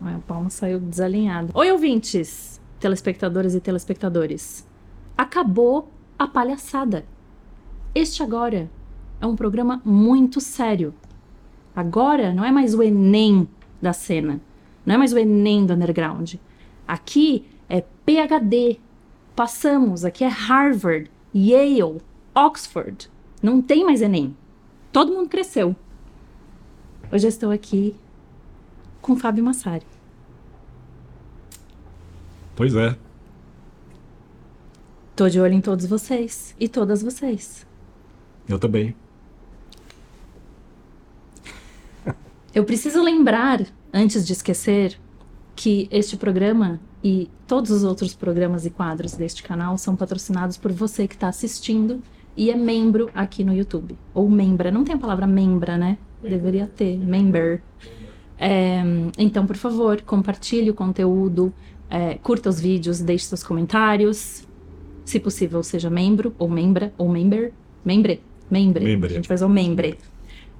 A palma saiu desalinhada. Oi, ouvintes, telespectadoras e telespectadores. Acabou a palhaçada. Este agora é um programa muito sério. Agora não é mais o Enem da cena. Não é mais o Enem do underground. Aqui é PhD. Passamos, aqui é Harvard, Yale, Oxford. Não tem mais Enem. Todo mundo cresceu. Hoje eu estou aqui com Fábio Massari. Pois é. Tô de olho em todos vocês e todas vocês. Eu também. Eu preciso lembrar, antes de esquecer, que este programa e todos os outros programas e quadros deste canal são patrocinados por você que está assistindo e é membro aqui no YouTube. Ou membra, não tem a palavra membra, né? Deveria ter, member. É, então, por favor, compartilhe o conteúdo, é, curta os vídeos, deixe seus comentários. Se possível, seja membro, ou membra, ou member. Membre? Membre. Membre. A gente faz o membre.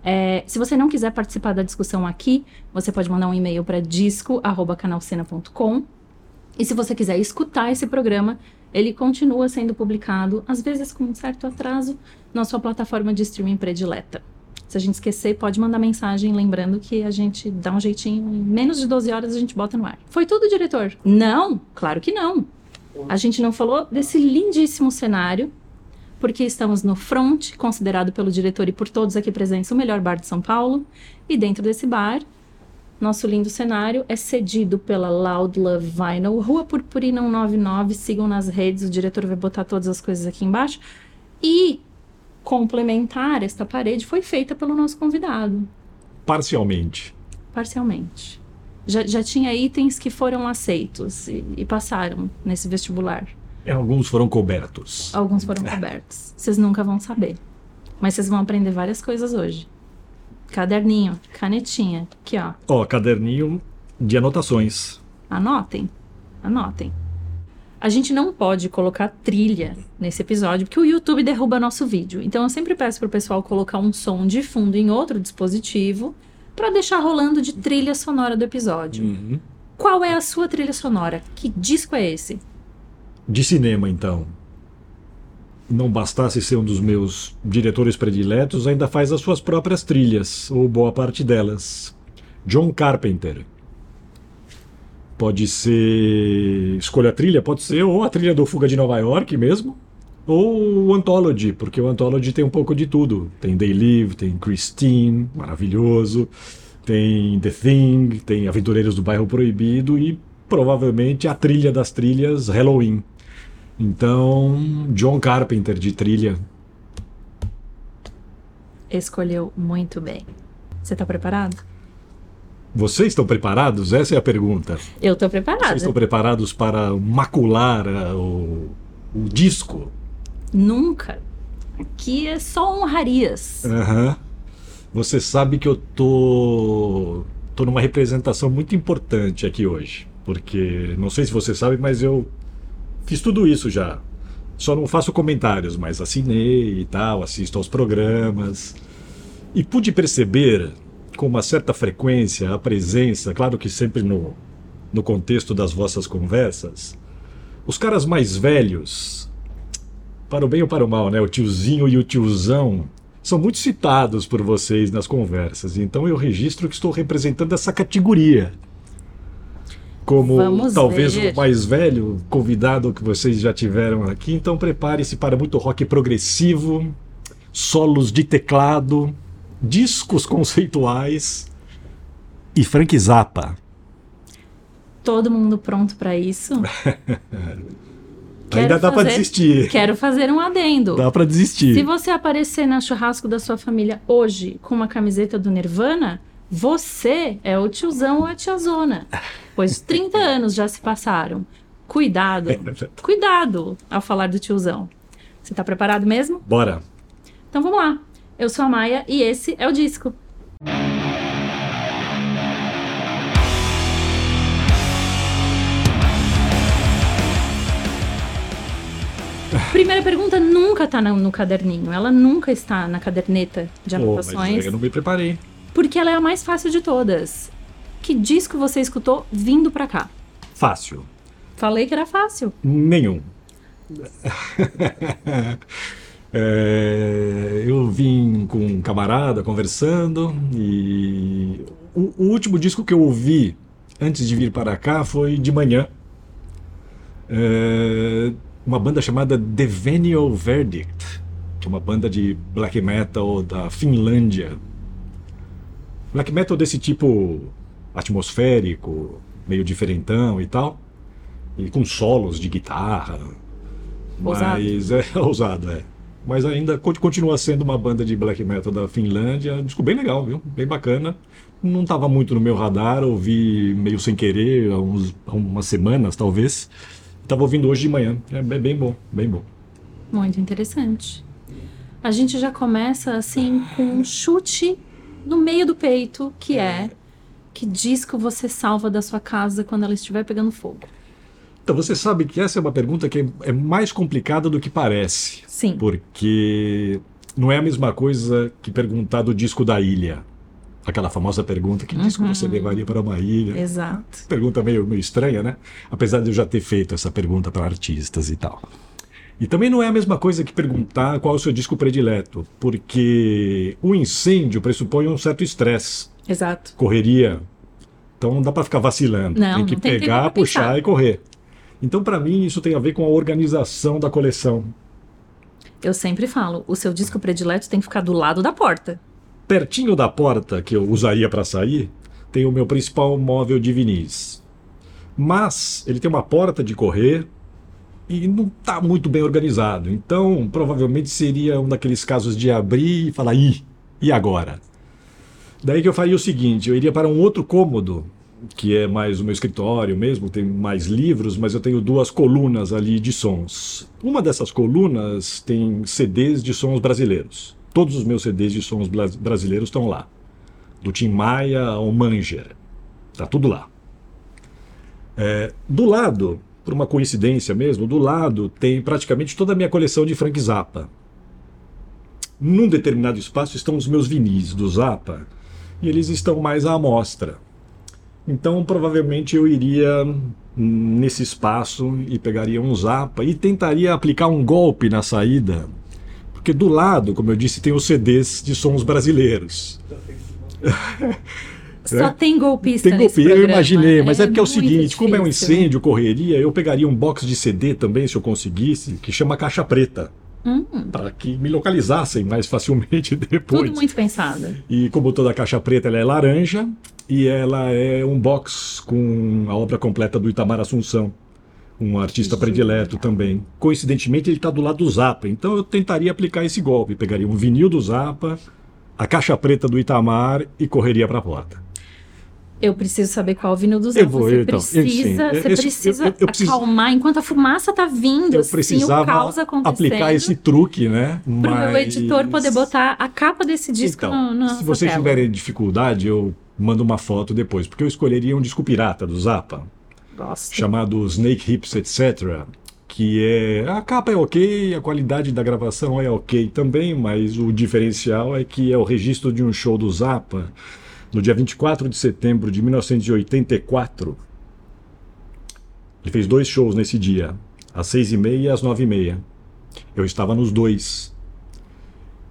É, se você não quiser participar da discussão aqui, você pode mandar um e-mail para disco@canalcena.com. E se você quiser escutar esse programa, ele continua sendo publicado, às vezes com um certo atraso, na sua plataforma de streaming predileta. Se a gente esquecer, pode mandar mensagem lembrando que a gente dá um jeitinho, em menos de 12 horas a gente bota no ar. Foi tudo, diretor? Não, claro que não. A gente não falou desse lindíssimo cenário, porque estamos no Front, considerado pelo diretor e por todos aqui presentes o melhor bar de São Paulo. E dentro desse bar, nosso lindo cenário é cedido pela Loud Love Vinyl, Rua Purpurina 199. Sigam nas redes, o diretor vai botar todas as coisas aqui embaixo. E complementar esta parede foi feita pelo nosso convidado, Parcialmente. parcialmente. Já, já tinha itens que foram aceitos e, e passaram nesse vestibular. E Alguns foram cobertos. Alguns foram cobertos. Vocês nunca vão saber. Mas vocês vão aprender várias coisas hoje. Caderninho, canetinha. Aqui, ó. Ó, caderninho de anotações. Anotem. Anotem. A gente não pode colocar trilha nesse episódio porque o YouTube derruba nosso vídeo. Então eu sempre peço pro pessoal colocar um som de fundo em outro dispositivo para deixar rolando de trilha sonora do episódio. Uhum. Qual é a sua trilha sonora? Que disco é esse? De cinema, então. Não bastasse ser um dos meus diretores prediletos, ainda faz as suas próprias trilhas, ou boa parte delas. John Carpenter. Pode ser. Escolha a trilha, pode ser ou a trilha do Fuga de Nova York mesmo, ou o Anthology, porque o Anthology tem um pouco de tudo. Tem They Live, tem Christine, maravilhoso, tem The Thing, tem Aventureiros do Bairro Proibido e provavelmente a trilha das trilhas Halloween. Então, John Carpenter de trilha. Escolheu muito bem. Você tá preparado? Vocês estão preparados? Essa é a pergunta. Eu tô preparada. Vocês estão preparados para macular ah, o, o disco? Nunca. Aqui é só honrarias. Aham. Você sabe que eu tô tô numa representação muito importante aqui hoje, porque não sei se você sabe, mas eu fiz tudo isso já. Só não faço comentários, mas assinei e tal, assisto aos programas e pude perceber com uma certa frequência a presença, claro que sempre no no contexto das vossas conversas, os caras mais velhos, para o bem ou para o mal, né? O tiozinho e o tiozão são muito citados por vocês nas conversas. Então eu registro que estou representando essa categoria. Como Vamos talvez ver. o mais velho convidado que vocês já tiveram aqui. Então prepare-se para muito rock progressivo, solos de teclado, discos conceituais e Frank Zappa. Todo mundo pronto pra isso? Ainda dá para desistir. Quero fazer um adendo. Dá para desistir. Se você aparecer na churrasco da sua família hoje com uma camiseta do Nirvana, você é o tiozão ou a tiazona. Pois 30 anos já se passaram. Cuidado. Cuidado ao falar do tiozão. Você tá preparado mesmo? Bora. Então vamos lá. Eu sou a Maia e esse é o disco. Primeira pergunta nunca tá no, caderninho. Ela nunca está na caderneta de anotações. eu não me preparei. Porque ela é a mais fácil de todas. que disco você escutou vindo pra cá? Fácil. Falei que era fácil. Nenhum. É, eu vim com um camarada conversando e o, o último disco que eu ouvi antes de vir para cá foi de manhã. É, uma banda chamada The Venial Verdict, que é uma banda de black metal da Finlândia. Black metal desse tipo atmosférico, meio diferentão e tal, e com solos de guitarra. Ousado. Mas é ousado, é. Mas ainda con- continua sendo uma banda de black metal da Finlândia. Disco bem legal, viu? Bem bacana. Não estava muito no meu radar, ouvi meio sem querer, há, uns, há umas semanas talvez. Estava ouvindo hoje de manhã. É bem bem bom, bem bom. Muito interessante. A gente já começa assim com um chute no meio do peito, que é que disco você salva da sua casa quando ela estiver pegando fogo? Então você sabe que essa é uma pergunta que é, é mais complicada do que parece. Sim. Porque não é a mesma coisa que perguntar do disco da ilha. Aquela famosa pergunta: que disco Uhum. você levaria para uma ilha? Exato. Pergunta meio, meio estranha, né? Apesar de eu já ter feito essa pergunta para artistas e tal. E também não é a mesma coisa que perguntar qual é o seu disco predileto, porque o incêndio pressupõe um certo estresse, Exato. correria. Então não dá para ficar vacilando. Não, tem que não tem pegar, puxar e correr. Então, para mim, isso tem a ver com a organização da coleção. Eu sempre falo, o seu disco predileto tem que ficar do lado da porta. Pertinho da porta que eu usaria para sair, tem o meu principal móvel de vinis. Mas ele tem uma porta de correr e não está muito bem organizado. Então, provavelmente seria um daqueles casos de abrir e falar: ih, e agora? Daí que eu faria o seguinte: eu iria para um outro cômodo, que é mais o meu escritório mesmo, tem mais livros, mas eu tenho duas colunas ali de sons. Uma dessas colunas tem CDs de sons brasileiros. Todos os meus CDs de sons brasileiros estão lá. Do Tim Maia ao Manger. Tá tudo lá. É, do lado, por uma coincidência mesmo, do lado tem praticamente toda a minha coleção de Frank Zappa. Num determinado espaço estão os meus vinis do Zappa e eles estão mais à amostra. Então, provavelmente eu iria nesse espaço e pegaria um Zappa e tentaria aplicar um golpe na saída, porque do lado, como eu disse, tem os CDs de sons brasileiros. Só tem golpista Tem golpe, eu imaginei, mas é, porque é o muito seguinte, como é um difícil. incêndio, correria, eu pegaria um box de CD também, se eu conseguisse, que chama Caixa Preta, Hum, para que me localizassem mais facilmente depois. tudo muito pensado. E como toda caixa preta, ela é laranja e ela é um box com a obra completa do Itamar Assunção, um artista predileto também. Coincidentemente, ele está do lado do Zappa, então eu tentaria aplicar esse golpe. Pegaria um vinil do Zappa, a caixa preta do Itamar e correria para a porta. Eu preciso saber qual vinil dos Eu vou, Você então, precisa, eu- você Esse- precisa eu- eu preciso- acalmar enquanto a fumaça tá vindo, Eu assim, o precisava aplicar esse truque, né? Pro meu Mas- editor poder botar a capa desse disco Então, no, na se vocês tiverem dificuldade, eu mando uma foto depois, porque eu escolheria um disco pirata do Zappa. Gosto. chamado Snake Hips Etc. Que é. A capa é ok, a qualidade da gravação é ok também, mas o diferencial é que é o registro de um show do Zappa no dia 24 de setembro de 1984. Ele fez dois shows nesse dia, às seis e meia e às nove e meia. Eu estava nos dois.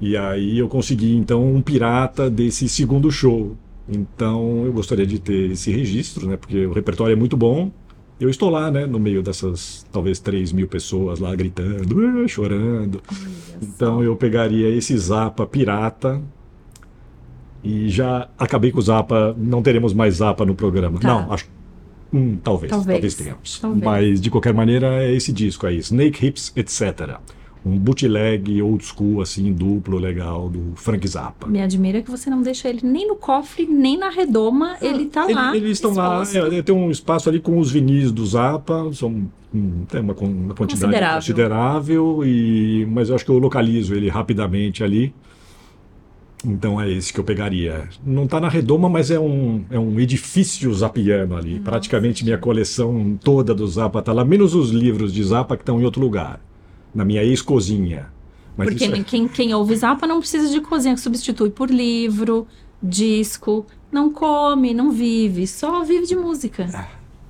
E aí eu consegui então um pirata desse segundo show. Então eu gostaria de ter esse registro, né? Porque o repertório é muito bom. Eu estou lá, né? No meio dessas talvez 3 mil pessoas lá gritando, "Ah", chorando. Então eu pegaria esse Zapa pirata e já acabei com o Zapa. Não teremos mais Zapa no programa. Tá. Não, acho. Hum, talvez, Talvez. talvez, tenhamos. Talvez. Mas de qualquer maneira é esse disco aí, Snake Hips, etc. Um bootleg old school, assim, duplo, legal, do Frank Zappa. Me admira que você não deixa ele nem no cofre, nem na redoma, ele tá Ele- lá. Eles estão lá, exposto. é, tem um espaço ali com os vinis do Zappa, são hum, tem uma, uma quantidade Considerável. considerável, e, mas eu acho que eu localizo ele rapidamente ali. Então é esse que eu pegaria. Não está na redoma, mas é um, é um edifício zapiano ali. Praticamente minha coleção toda do Zappa está lá, menos os livros de Zappa que estão em outro lugar, na minha ex-cozinha. Porque é- quem, quem ouve Zapa não precisa de cozinha, que substitui por livro. disco, não come, não vive, só vive de música.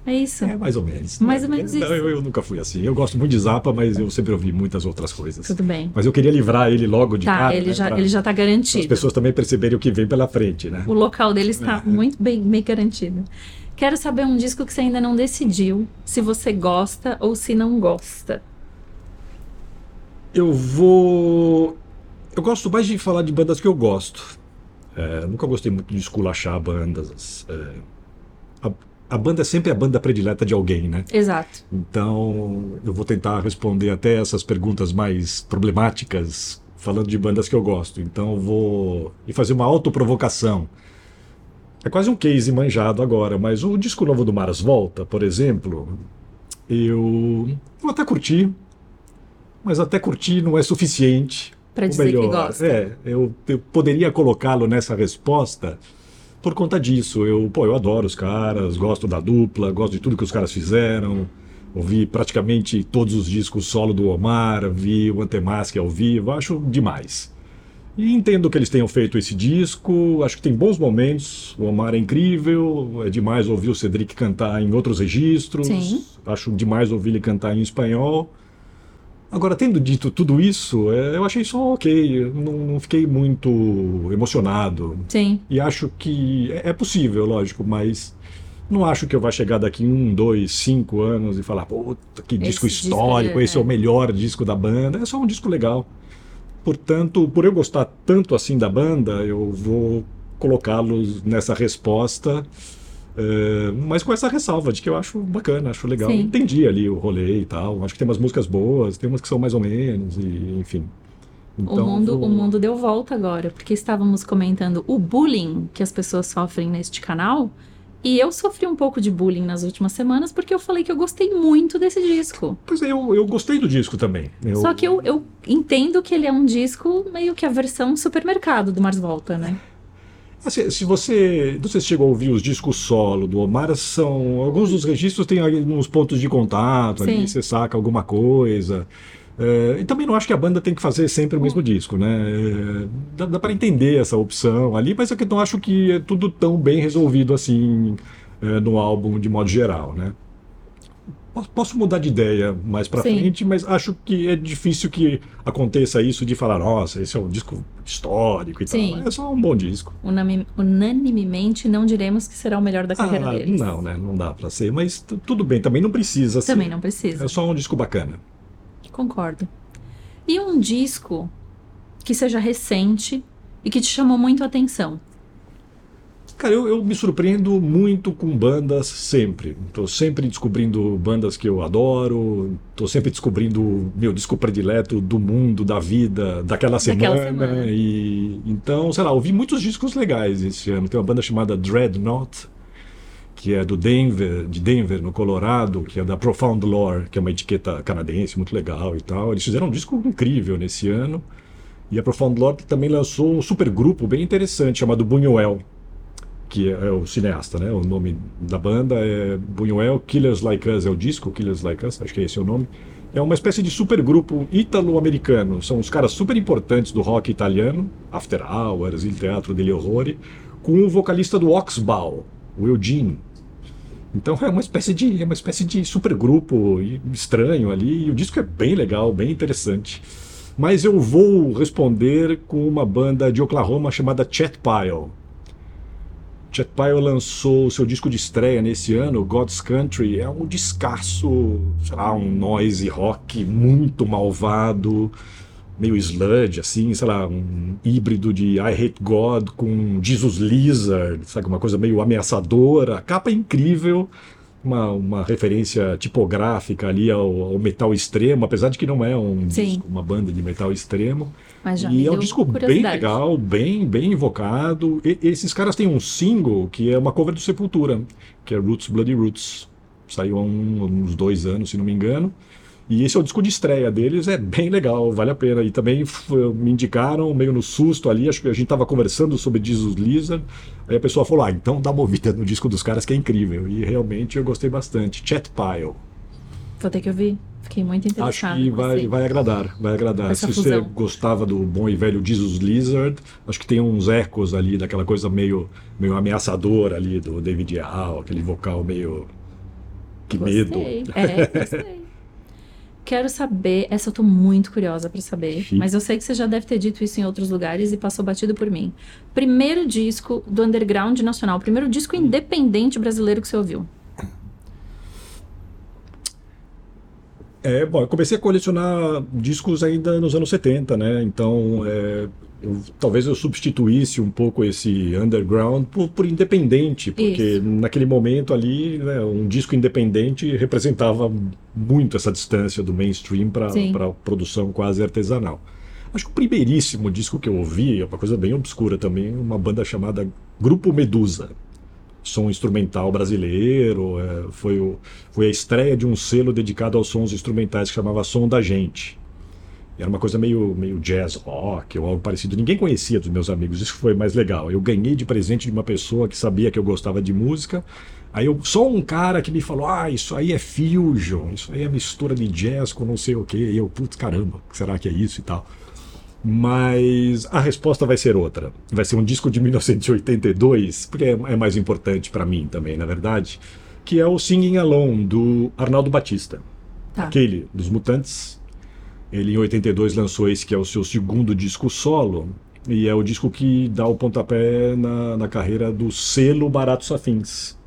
É isso. É mais ou menos. Mais ou menos Não, isso. Eu, eu nunca fui assim. Eu gosto muito de Zappa, mas eu sempre ouvi muitas outras coisas. Tudo bem. Mas eu queria livrar ele logo de Tá, cara. ele né, já, pra- ele já tá pra as garantido. pessoas também perceberem o que vem pela frente, né? O local dele está É. muito bem, bem garantido. Quero saber um disco que você ainda não decidiu, se você gosta ou se não gosta. Eu vou. Eu gosto mais de falar de bandas que eu gosto. É, nunca gostei muito de esculachar bandas. É, a, a banda é sempre a banda predileta de alguém, né? Exato. Então eu vou tentar responder até essas perguntas mais problemáticas falando de bandas que eu gosto. Então eu vou e fazer uma autoprovocação. É quase um case manjado agora, mas o disco novo do Mars Volta, por exemplo, eu, eu até curti, mas até curtir não é suficiente. Ou dizer que melhor, gosta. É, eu, eu poderia colocá-lo nessa resposta por conta disso. Eu, pô, eu adoro os caras, gosto da dupla, gosto de tudo que os caras fizeram. Ouvi praticamente todos os discos solo do Omar, vi o Antemask ao vivo, acho demais. E entendo que eles tenham feito esse disco, acho que tem bons momentos. O Omar é incrível, é demais ouvir o Cedric cantar em outros registros. Sim. Acho demais ouvir ele cantar em espanhol. Agora, tendo dito tudo isso, é, eu achei só ok, não, não fiquei muito emocionado. Sim. E acho que é é possível, lógico, mas não acho que eu vá chegar daqui um, dois, cinco anos e falar, puta, que disco Esse disco histórico, é- esse é o melhor disco da banda. É só um disco legal. Portanto, por eu gostar tanto assim da banda, eu vou colocá-los nessa resposta, eh, mas com essa ressalva de que eu acho bacana, acho legal. Sim. Entendi ali o rolê e tal. Acho que tem umas músicas boas, tem umas que são mais ou menos, e enfim. o, Então, mundo, vou- o mundo deu volta agora, porque estávamos comentando o bullying que as pessoas sofrem neste canal. E eu sofri um pouco de bullying nas últimas semanas porque eu falei que eu gostei muito desse disco. Pois é, eu, eu gostei do disco também. Eu- Só que eu, eu entendo que ele é um disco meio que a versão supermercado do Mars Volta, né? Assim, se você, não sei se chegou a ouvir os discos solo do Omar, são alguns dos registros têm alguns pontos de contato, Sim. ali você saca alguma coisa. É, e também não acho que a banda tem que fazer sempre o mesmo disco, né? É, dá dá para entender essa opção ali, mas é eu não acho que é tudo tão bem resolvido assim é, no álbum de modo geral, né? Posso- mudar de ideia mais pra Sim. frente, mas acho que é difícil que aconteça isso de falar, nossa, esse é um disco histórico e Sim. tal. É só um bom disco. Unami- unanimemente não diremos que será o melhor da carreira Ah, deles. não, né? Não dá pra ser, mas tudo bem, também não precisa ser. Também não precisa. É só um disco bacana. Concordo. E um disco que seja recente e que te chamou muito a atenção. Cara, eu, eu me surpreendo muito com bandas sempre. Tô sempre descobrindo bandas que eu adoro, tô sempre descobrindo o meu disco predileto do mundo, da vida, daquela semana. Daquela semana. E então, sei lá, ouvi muitos discos legais esse ano. Tem uma banda chamada Dreadnought, que é do Denver, de Denver, no Colorado, que é da Profound Lore, que é uma etiqueta canadense muito legal e tal. Eles fizeram um disco incrível nesse ano. E a Profound Lore também lançou um supergrupo bem interessante chamado Buñuel, que é, é o cineasta, né? O nome da banda é Buñuel, Killers Like Us é o disco, Killers Like Us, acho que é esse o nome. É uma espécie de supergrupo ítalo-americano. São os caras super importantes do rock italiano, After Hours, Il Teatro degli Orrori, com o vocalista do Oxbow, o Eugene. Então é uma espécie de é uma espécie de supergrupo estranho ali, e o disco é bem legal, bem interessante. Mas eu vou responder com uma banda de Oklahoma chamada Chet Pile. Chet Pile lançou seu disco de estreia nesse ano, God's Country. É um descasso, sei lá, um noise rock muito malvado, meio sludge, assim, sei lá, um híbrido de I Hate God com Jesus Lizard, sabe, uma coisa meio ameaçadora. Capa incrível, uma, uma referência tipográfica ali ao, ao metal extremo, apesar de que não é um disco, uma banda de metal extremo. Mas já E é um disco bem legal, bem, bem invocado. E- esses caras têm um single que é uma cover do Sepultura, que é Roots Bloody Roots. Saiu há um- uns dois anos, se não me engano. E esse é o disco de estreia deles, é bem legal, vale a pena. E também me indicaram, meio no susto ali, acho que a gente estava conversando sobre Jesus Lizard. Aí a pessoa falou: ah, então dá uma ouvida no disco dos caras que é incrível. E realmente eu gostei bastante. Chet Pile. Vou ter que ouvir. Fiquei muito Acho interessada. que vai, vai agradar, vai agradar. Essa Se você fusão. gostava do bom e velho Jesus Lizard, acho que tem uns ecos ali daquela coisa meio, meio ameaçadora ali do David Hall, aquele vocal meio. Que medo. Gostei. É, gostei. Quero saber, essa eu tô muito curiosa pra saber, Chique. mas eu sei que você já deve ter dito isso em outros lugares e passou batido por mim. Primeiro disco do underground nacional, primeiro disco independente brasileiro que você ouviu. É, bom, eu comecei a colecionar discos ainda nos anos 70, né? Então, é, eu- talvez eu substituísse um pouco esse underground por, por independente, porque Isso. naquele momento ali, né, um disco independente representava muito essa distância do mainstream para a produção quase artesanal. Acho que o primeiríssimo disco que eu ouvi é uma coisa bem obscura também, uma banda chamada Grupo Medusa. Som instrumental brasileiro, é, foi, o, foi a estreia de um selo dedicado aos sons instrumentais que chamava Som da Gente. Era uma coisa meio, meio jazz rock ou algo parecido. Ninguém conhecia dos meus amigos, isso foi mais legal. Eu ganhei de presente de uma pessoa que sabia que eu gostava de música. Aí eu, só um cara que me falou: Ah, isso aí é fusion, isso aí é mistura de jazz com não sei o quê. E eu, putz, caramba, será que é isso e tal? Mas a resposta vai ser outra. Vai ser um disco de 1982, porque é, é mais importante para mim também, na verdade, que é o Singing Alone, do Arnaldo Batista. Tá. Aquele dos Mutantes. Ele em 82 lançou esse que é o seu segundo disco solo. E é o disco que dá o pontapé na, na carreira do selo Baratos Afins.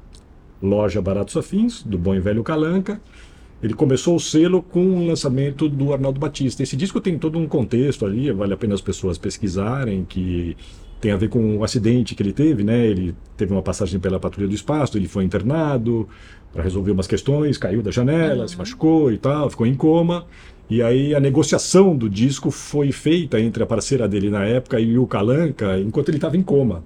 Loja Baratos Afins, do bom e velho Calanca. Ele começou o selo com o lançamento do Arnaldo Batista. Esse disco tem todo um contexto ali, vale a pena as pessoas pesquisarem, que tem a ver com o acidente que ele teve, né? Ele teve uma passagem pela patrulha do espaço, ele foi internado para resolver umas questões, caiu da janela, Uhum. se machucou e tal, ficou em coma. E aí a negociação do disco foi feita entre a parceira dele na época e o Calanca, enquanto ele estava em coma.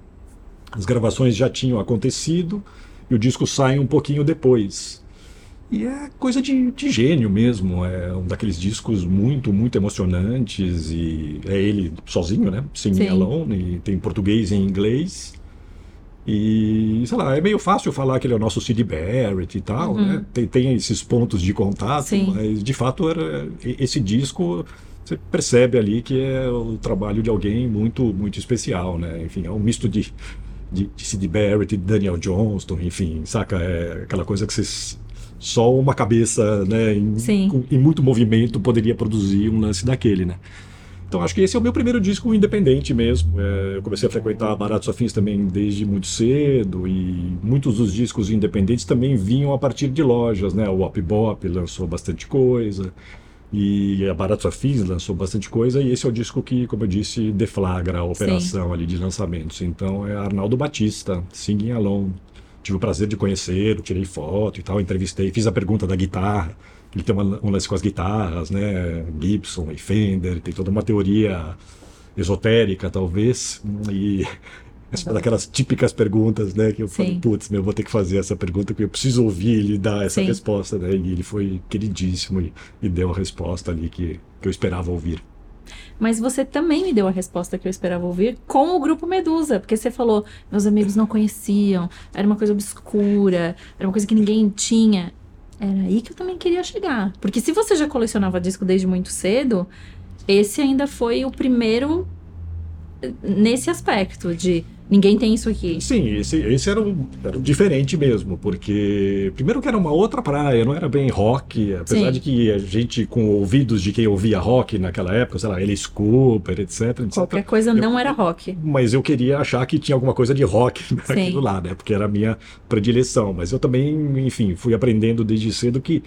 As gravações já tinham acontecido e o disco sai um pouquinho depois. E é coisa de, de gênio mesmo, é um daqueles discos muito, muito emocionantes e é ele sozinho, né? Singing Sim. Alone, e tem português e inglês. E, sei lá, é meio fácil falar que ele é o nosso Sid Barrett e tal, Uhum. né? Tem, tem esses pontos de contato, Sim. mas de fato era, esse disco você percebe ali que é o trabalho de alguém muito, muito especial, né? Enfim, é um misto de, de, de Sid Barrett, Daniel Johnston, enfim, saca? É aquela coisa que você, só uma cabeça, né, em, Sim. com- em muito movimento poderia produzir um lance daquele, né? Então acho que esse é o meu primeiro disco independente mesmo. É, eu comecei a frequentar Baratos Afins também desde muito cedo e muitos dos discos independentes também vinham a partir de lojas, né? O Op Bop lançou bastante coisa e a Baratos Afins lançou bastante coisa e esse é o disco que, como eu disse, deflagra a operação ali de lançamentos. Então é Arnaldo Batista, Singing Alone. Tive o prazer de conhecer, tirei foto e tal, entrevistei, fiz a pergunta da guitarra. Ele tem uma, um lance com as guitarras, né? Gibson e Fender, tem toda uma teoria esotérica, talvez. E essa é uma daquelas típicas perguntas, né? Que eu falei, Sim. putz, meu, vou ter que fazer essa pergunta, porque eu preciso ouvir ele dar essa Sim. resposta, né? E ele foi queridíssimo e, e deu a resposta ali que, que eu esperava ouvir. Mas você também me deu a resposta que eu esperava ouvir com o grupo Medusa, porque você falou, meus amigos não conheciam, era uma coisa obscura, era uma coisa que ninguém tinha. Era aí que eu também queria chegar. Porque se você já colecionava disco desde muito cedo, esse ainda foi o primeiro eh, nesse aspecto de ninguém tem isso aqui. Sim, esse, esse era, o, era o diferente mesmo, porque primeiro que era uma outra praia, não era bem rock, apesar Sim. de que a gente com ouvidos de quem ouvia rock naquela época, sei lá, Alice Cooper, etc, etc. Qualquer coisa não era rock. Mas eu queria achar que tinha alguma coisa de rock naquilo lá, né? Porque era a minha predileção. Mas eu também, enfim, fui aprendendo desde cedo que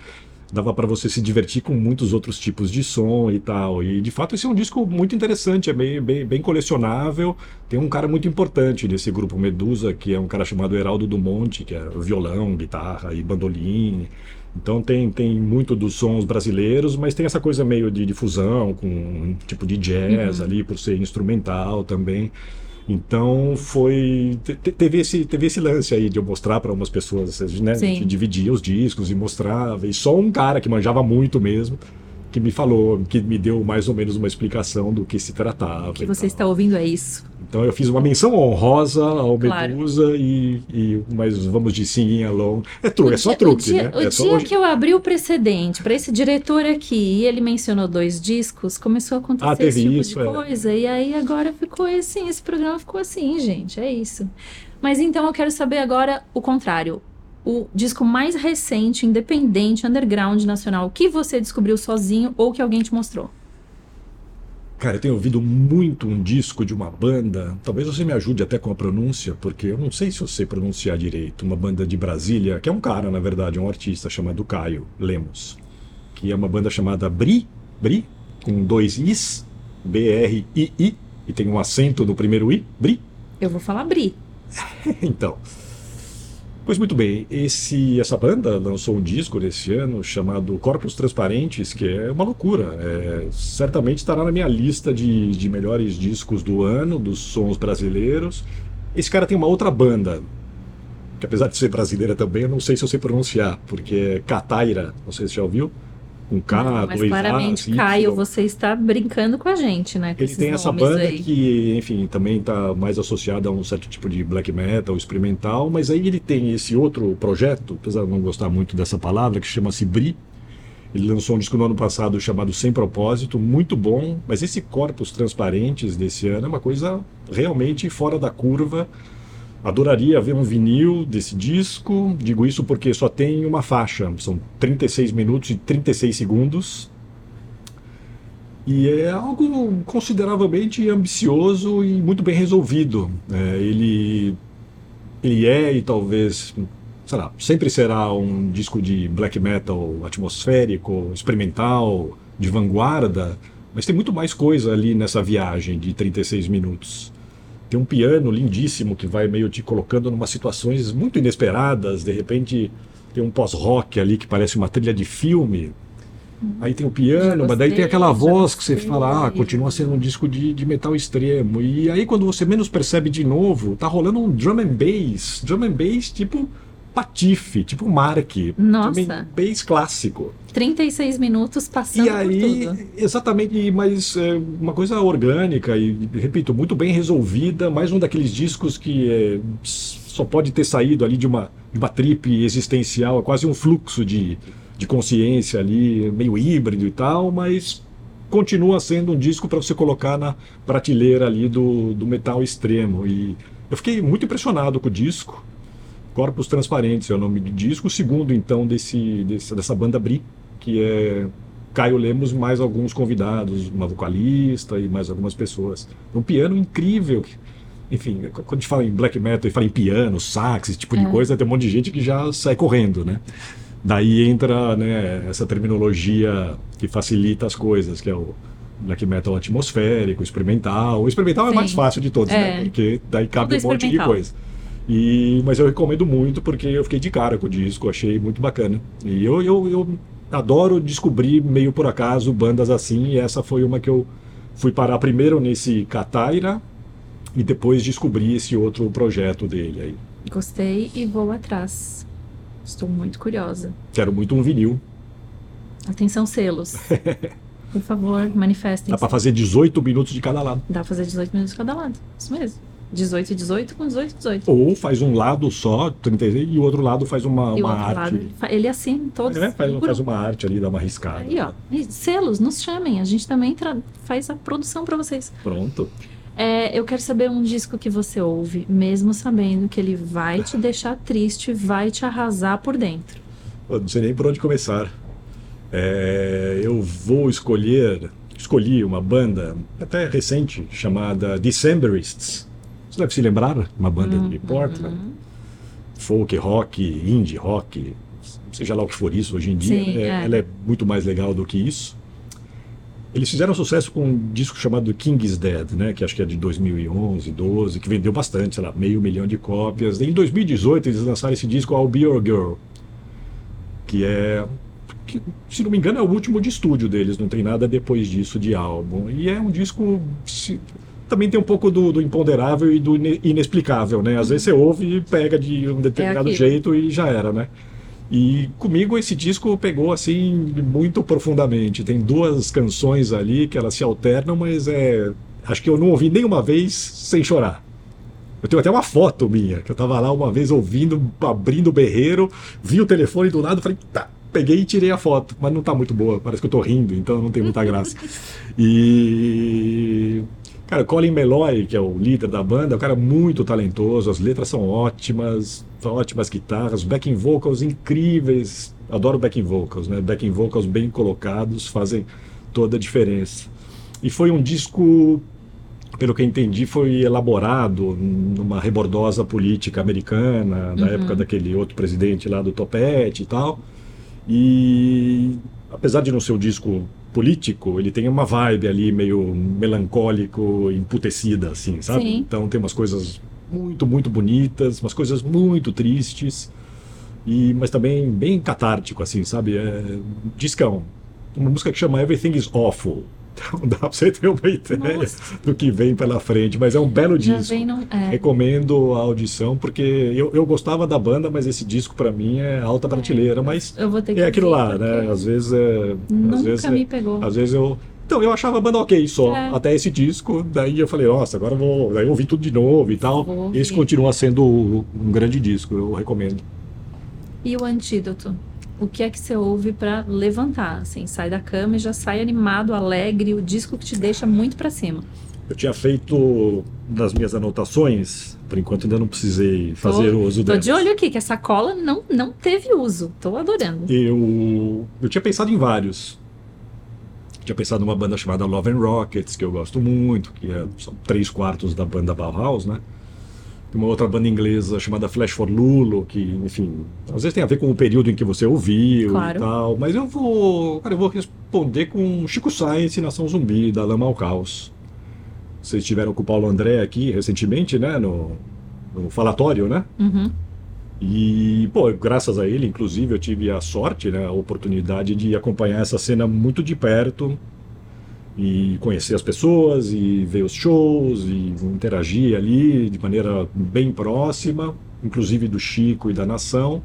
dava para você se divertir com muitos outros tipos de som e tal. E de fato esse é um disco muito interessante, é bem, bem, bem colecionável. Tem um cara muito importante nesse grupo Medusa, que é um cara chamado Heraldo Dumont, que é violão, guitarra e bandolim. Então tem, tem muito dos sons brasileiros, mas tem essa coisa meio de difusão, com um tipo de jazz ali, por ser instrumental também. Então foi. te- te- Teve esse, teve esse lance aí de eu mostrar para umas pessoas, né? A Sim. gente dividia os discos e mostrava. E só um cara que manjava muito mesmo que me falou, que me deu mais ou menos uma explicação do que se tratava. O que você está ouvindo é isso. Então eu fiz uma menção honrosa ao Claro. Medusa e, e mas vamos de singing along. É truque, é só truque, o dia, né? O é dia que eu abri o precedente para esse diretor aqui e ele mencionou dois discos, começou a acontecer Ah, teve esse tipo isso, de é. coisa. E aí agora ficou assim, esse programa ficou assim, gente. É isso. Mas então eu quero saber agora o contrário. O disco mais recente, independente, underground, nacional, que você descobriu sozinho ou que alguém te mostrou? Cara, eu tenho ouvido muito um disco de uma banda. Talvez você me ajude até com a pronúncia, porque eu não sei se eu sei pronunciar direito. Uma banda de Brasília, que é um cara, na verdade, um artista chamado Caio Lemos, que é uma banda chamada Bri, Bri, com dois Is, B-R-I-I, e tem um acento no primeiro I, Bri. Eu vou falar Bri. Então. Pois muito bem, esse, essa banda lançou um disco nesse ano chamado Corpos Transparentes, que é uma loucura. É, certamente estará na minha lista de, de melhores discos do ano, dos sons brasileiros. Esse cara tem uma outra banda, que apesar de ser brasileira também, eu não sei se eu sei pronunciar, porque é Cataira, não sei se você já ouviu. Com K, Não, mas dois claramente, As, Caio, você está brincando com a gente, né? Ele tem essa banda aí. que, enfim, também está mais associada a um certo tipo de black metal experimental, mas aí ele tem esse outro projeto, apesar de não gostar muito dessa palavra, que chama-se Bri. Ele lançou um disco no ano passado chamado Sem Propósito, muito bom, mas esse Corpos Transparentes desse ano é uma coisa realmente fora da curva. Adoraria ver um vinil desse disco. Digo isso porque só tem uma faixa, são 36 minutos e 36 segundos. E é algo consideravelmente ambicioso e muito bem resolvido. É, ele, ele é e talvez, sei lá, sempre será um disco de black metal atmosférico, experimental, de vanguarda, mas tem muito mais coisa ali nessa viagem de 36 minutos. Tem um piano lindíssimo que vai meio te colocando numa situações muito inesperadas, de repente tem um pós-rock ali que parece uma trilha de filme. Aí tem o piano, Já mas daí tem gostei, aquela voz que você gostei. fala, ah, continua sendo um disco de, de metal extremo. E aí quando você menos percebe de novo, tá rolando um drum and bass, drum and bass tipo patife, tipo Mark, Nossa. and bass clássico. 36 minutos passando E aí, por tudo. exatamente, mas é, uma coisa orgânica e, repito, muito bem resolvida. Mais um daqueles discos que é, só pode ter saído ali de uma, de uma trip existencial, é quase um fluxo de, de consciência ali, meio híbrido e tal, mas continua sendo um disco para você colocar na prateleira ali do, do metal extremo. E eu fiquei muito impressionado com o disco. Corpos Transparentes é o nome do disco. O segundo, então, desse, desse- dessa banda Bri, que é Caio Lemos mais alguns convidados, uma vocalista e mais algumas pessoas. Um piano incrível. Enfim, quando a gente fala em black metal e fala em piano, sax, esse tipo de É. coisa, tem um monte de gente que já sai correndo, né? Daí entra né, essa terminologia que facilita as coisas, que é o black metal atmosférico, experimental. O experimental é Sim. mais fácil de todos, É. né? Porque daí cabe Tudo um monte de coisa. E, mas eu recomendo muito porque eu fiquei de cara com o disco, achei muito bacana. E eu, eu, eu adoro descobrir meio por acaso bandas assim, e essa foi uma que eu fui parar primeiro nesse Cataira e depois descobri esse outro projeto dele aí. Gostei e vou atrás. Estou muito curiosa. Quero muito um vinil. Atenção, selos. Por favor, manifestem. Dá pra fazer 18 minutos de cada lado. Dá pra fazer 18 minutos cada lado. Isso mesmo. 18 e 18 com 18 e 18. Ou faz um lado só, 36, e o outro lado faz uma, uma arte. lado, ele, fa- ele assina todos. É, faz, faz uma arte ali, dá uma riscada. Aí, ó. Selos, nos chamem. A gente também faz a produção pra vocês. Pronto. É, eu quero saber um disco que você ouve, mesmo sabendo que ele vai te deixar triste, vai te arrasar por dentro. Eu não sei nem por onde começar. É, eu vou escolher, escolhi uma banda até recente chamada Decemberists. Você deve se lembrar, uma banda Uhum. de Portland, folk rock, indie rock, seja lá o que for isso hoje em dia. Sim, é- é. Ela é muito mais legal do que isso. Eles fizeram sucesso com um disco chamado King is Dead, né, que acho que é de 2011, 12, que vendeu bastante, sei lá, meio milhão de cópias. Em 2018 eles lançaram esse disco I'll Be Your Girl, que é, que, se não me engano, é o último de estúdio deles, não tem nada depois disso de álbum. E é um disco. se- também tem um pouco do, do imponderável e do ine- inexplicável, né? Às vezes você ouve e pega de um determinado É jeito e já era, né? E comigo esse disco pegou assim muito profundamente. Tem duas canções ali que elas se alternam, mas é acho que eu não ouvi nenhuma vez sem chorar. Eu tenho até uma foto minha, que eu tava lá uma vez ouvindo, abrindo o berreiro, vi o telefone do lado, falei, tá, peguei e tirei a foto, mas não tá muito boa, parece que eu tô rindo, então não tem muita graça. E Cara, Colin Meloy, que é o líder da banda, é um cara muito talentoso, as letras são ótimas, são ótimas guitarras, backing vocals incríveis. Adoro backing vocals, né? Backing vocals bem colocados fazem toda a diferença. E foi um disco, pelo que eu entendi, foi elaborado numa rebordosa política americana, na uhum. época daquele outro presidente lá do Topete e tal. E apesar de não ser um disco político, ele tem uma vibe ali meio melancólico, emputecida, assim, sabe? Sim. Então tem umas coisas muito, muito bonitas, umas coisas muito tristes, e mas também bem catártico, assim, sabe? É, discão. Uma música que chama Everything is Awful. Então dá pra você ter uma ideia Nossa. do que vem pela frente. Mas é um belo Já disco. No... É. Recomendo a audição, porque eu, eu gostava da banda, mas esse disco para mim é alta prateleira. É. Mas é aquilo lá, né? Às vezes é. Nunca às vezes me é, pegou. Às vezes eu. Então, eu achava a banda ok só, é. até esse disco. Daí eu falei, nossa, agora eu vou. Daí eu ouvi tudo de novo e tal. Esse continua sendo um grande disco, eu recomendo. E o antídoto? O que é que você ouve para levantar, assim, sai da cama e já sai animado, alegre, o disco que te deixa muito para cima. Eu tinha feito nas minhas anotações, por enquanto ainda não precisei fazer tô, uso delas. Tô de olho aqui, que essa cola não, não teve uso, tô adorando. Eu, eu tinha pensado em vários. Tinha pensado numa banda chamada Love and Rockets, que eu gosto muito, que é, são três quartos da banda Bauhaus, né? Uma outra banda inglesa chamada Flash for Lulo, que, enfim, às vezes tem a ver com o período em que você ouviu claro. e tal. Mas eu vou, cara, eu vou responder com Chico Science e Nação Zumbi, da Lama ao Caos. Vocês estiveram com o Paulo André aqui recentemente, né, no, no falatório, né? Uhum. E, pô, graças a ele, inclusive, eu tive a sorte, né, a oportunidade de acompanhar essa cena muito de perto e conhecer as pessoas e ver os shows e interagir ali de maneira bem próxima, inclusive do Chico e da Nação.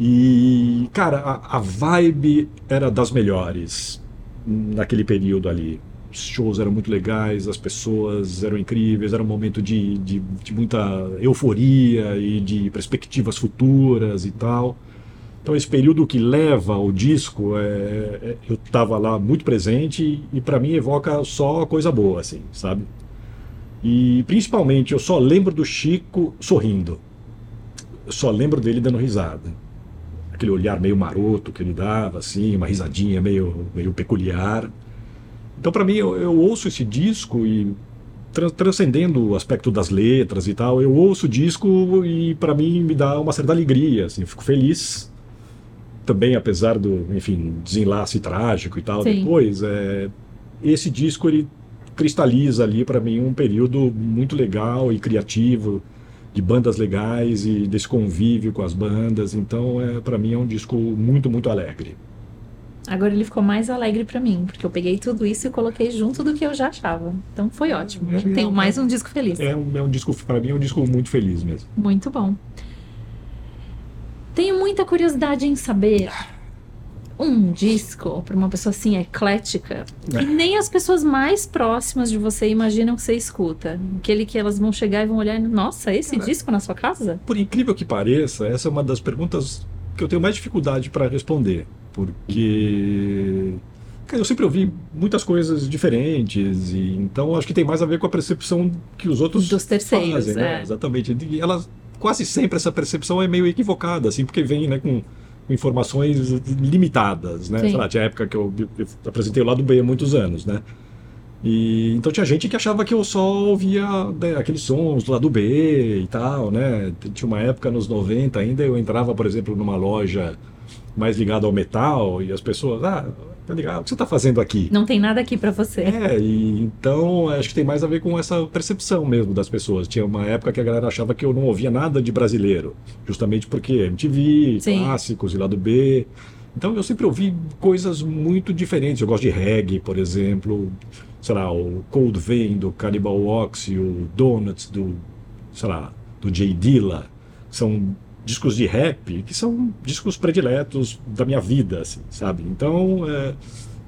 E, cara, a, a vibe era das melhores naquele período ali. Os shows eram muito legais, as pessoas eram incríveis, era um momento de, de, de muita euforia e de perspectivas futuras e tal. Então esse período que leva o disco, é, é, eu estava lá muito presente e, para mim evoca só coisa boa, assim, sabe? E principalmente eu só lembro do Chico sorrindo. Eu só lembro dele dando risada. Aquele olhar meio maroto que ele dava, assim, uma risadinha meio, meio peculiar. Então para mim eu, eu, ouço esse disco e transcendendo o aspecto das letras e tal, eu ouço o disco e para mim me dá uma certa alegria, assim, fico feliz também, apesar do, enfim, desenlace trágico e tal, Sim. depois, é, esse disco ele cristaliza ali para mim um período muito legal e criativo de bandas legais e desse convívio com as bandas. Então, é para mim é um disco muito, muito alegre. Agora ele ficou mais alegre para mim, porque eu peguei tudo isso e coloquei junto do que eu já achava. Então foi ótimo. É, Tenho é, mais um disco feliz. É um, é um disco, para mim, é um disco muito feliz mesmo. Muito bom. Tenho muita curiosidade em saber um disco para uma pessoa assim eclética é. e nem as pessoas mais próximas de você imaginam que você escuta. Aquele que elas vão chegar e vão olhar, nossa, esse Cara, disco na sua casa? Por incrível que pareça, essa é uma das perguntas que eu tenho mais dificuldade para responder, porque eu sempre ouvi muitas coisas diferentes e então acho que tem mais a ver com a percepção que os outros dos terceiros, fazem, né? é. Exatamente. E elas quase sempre essa percepção é meio equivocada, assim, porque vem né, com, informações limitadas, né? Sei lá, tinha época que eu, eu apresentei o lado B há muitos anos, né? E, então tinha gente que achava que eu só ouvia né, aqueles sons do lado B e tal, né? Tinha uma época nos 90 ainda, eu entrava, por exemplo, numa loja mais ligada ao metal e as pessoas, ah, tá ligado? O que você está fazendo aqui? Não tem nada aqui para você. É, e então acho que tem mais a ver com essa percepção mesmo das pessoas. Tinha uma época que a galera achava que eu não ouvia nada de brasileiro, justamente porque MTV, Sim. clássicos e lado B. Então eu sempre ouvi coisas muito diferentes. Eu gosto de reggae, por exemplo, sei lá, o Cold Vein do Cannibal Oxy, o Donuts do, sei lá, do Jay Dilla. São discos de rap, que são discos prediletos da minha vida, assim, sabe? Então, é,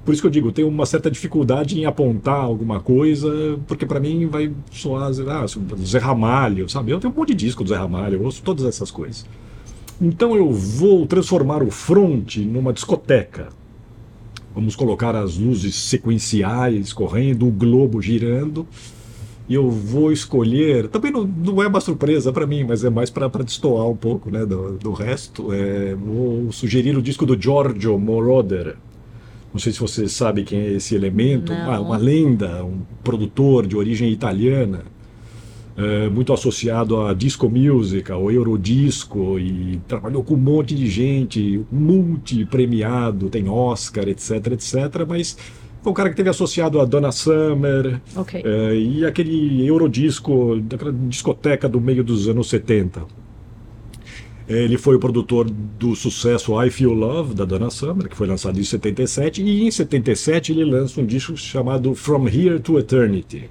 por isso que eu digo, tenho uma certa dificuldade em apontar alguma coisa, porque para mim vai soar, ah, Zé Ramalho, sabe? Eu tenho um monte de disco do Zé Ramalho, eu ouço todas essas coisas. Então eu vou transformar o front numa discoteca. Vamos colocar as luzes sequenciais correndo, o globo girando. E eu vou escolher. Também não, não é uma surpresa para mim, mas é mais para destoar um pouco né, do, do resto. É, vou sugerir o disco do Giorgio Moroder. Não sei se você sabe quem é esse elemento. Uma, uma lenda, um produtor de origem italiana é, muito associado a disco music, ao Eurodisco, e trabalhou com um monte de gente, multi-premiado, tem Oscar, etc, etc, mas foi um cara que teve associado a Donna Summer okay. é, e aquele Eurodisco, daquela discoteca do meio dos anos 70. Ele foi o produtor do sucesso I Feel Love, da Donna Summer, que foi lançado em 77, e em 77 ele lança um disco chamado From Here to Eternity,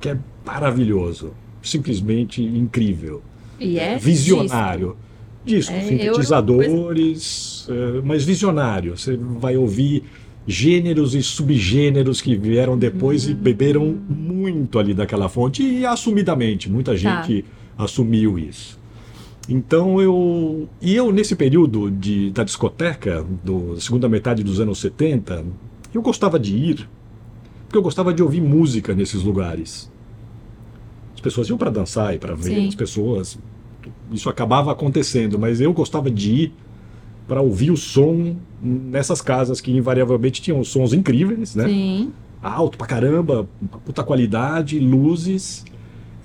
que é maravilhoso, simplesmente incrível. E é visionário. Disco, é, sintetizadores, eu... mas visionário. Você vai ouvir gêneros e subgêneros que vieram depois e hum. beberam muito ali daquela fonte e assumidamente, muita tá. gente tá. assumiu isso. Então eu. E eu, nesse período de, da discoteca, do segunda metade dos anos 70, eu gostava de ir, porque eu gostava de ouvir música nesses lugares pessoas iam para dançar e para ver Sim. as pessoas. Isso acabava acontecendo, mas eu gostava de ir para ouvir o som nessas casas que invariavelmente tinham sons incríveis, né? Sim. Alto pra caramba, puta qualidade, luzes.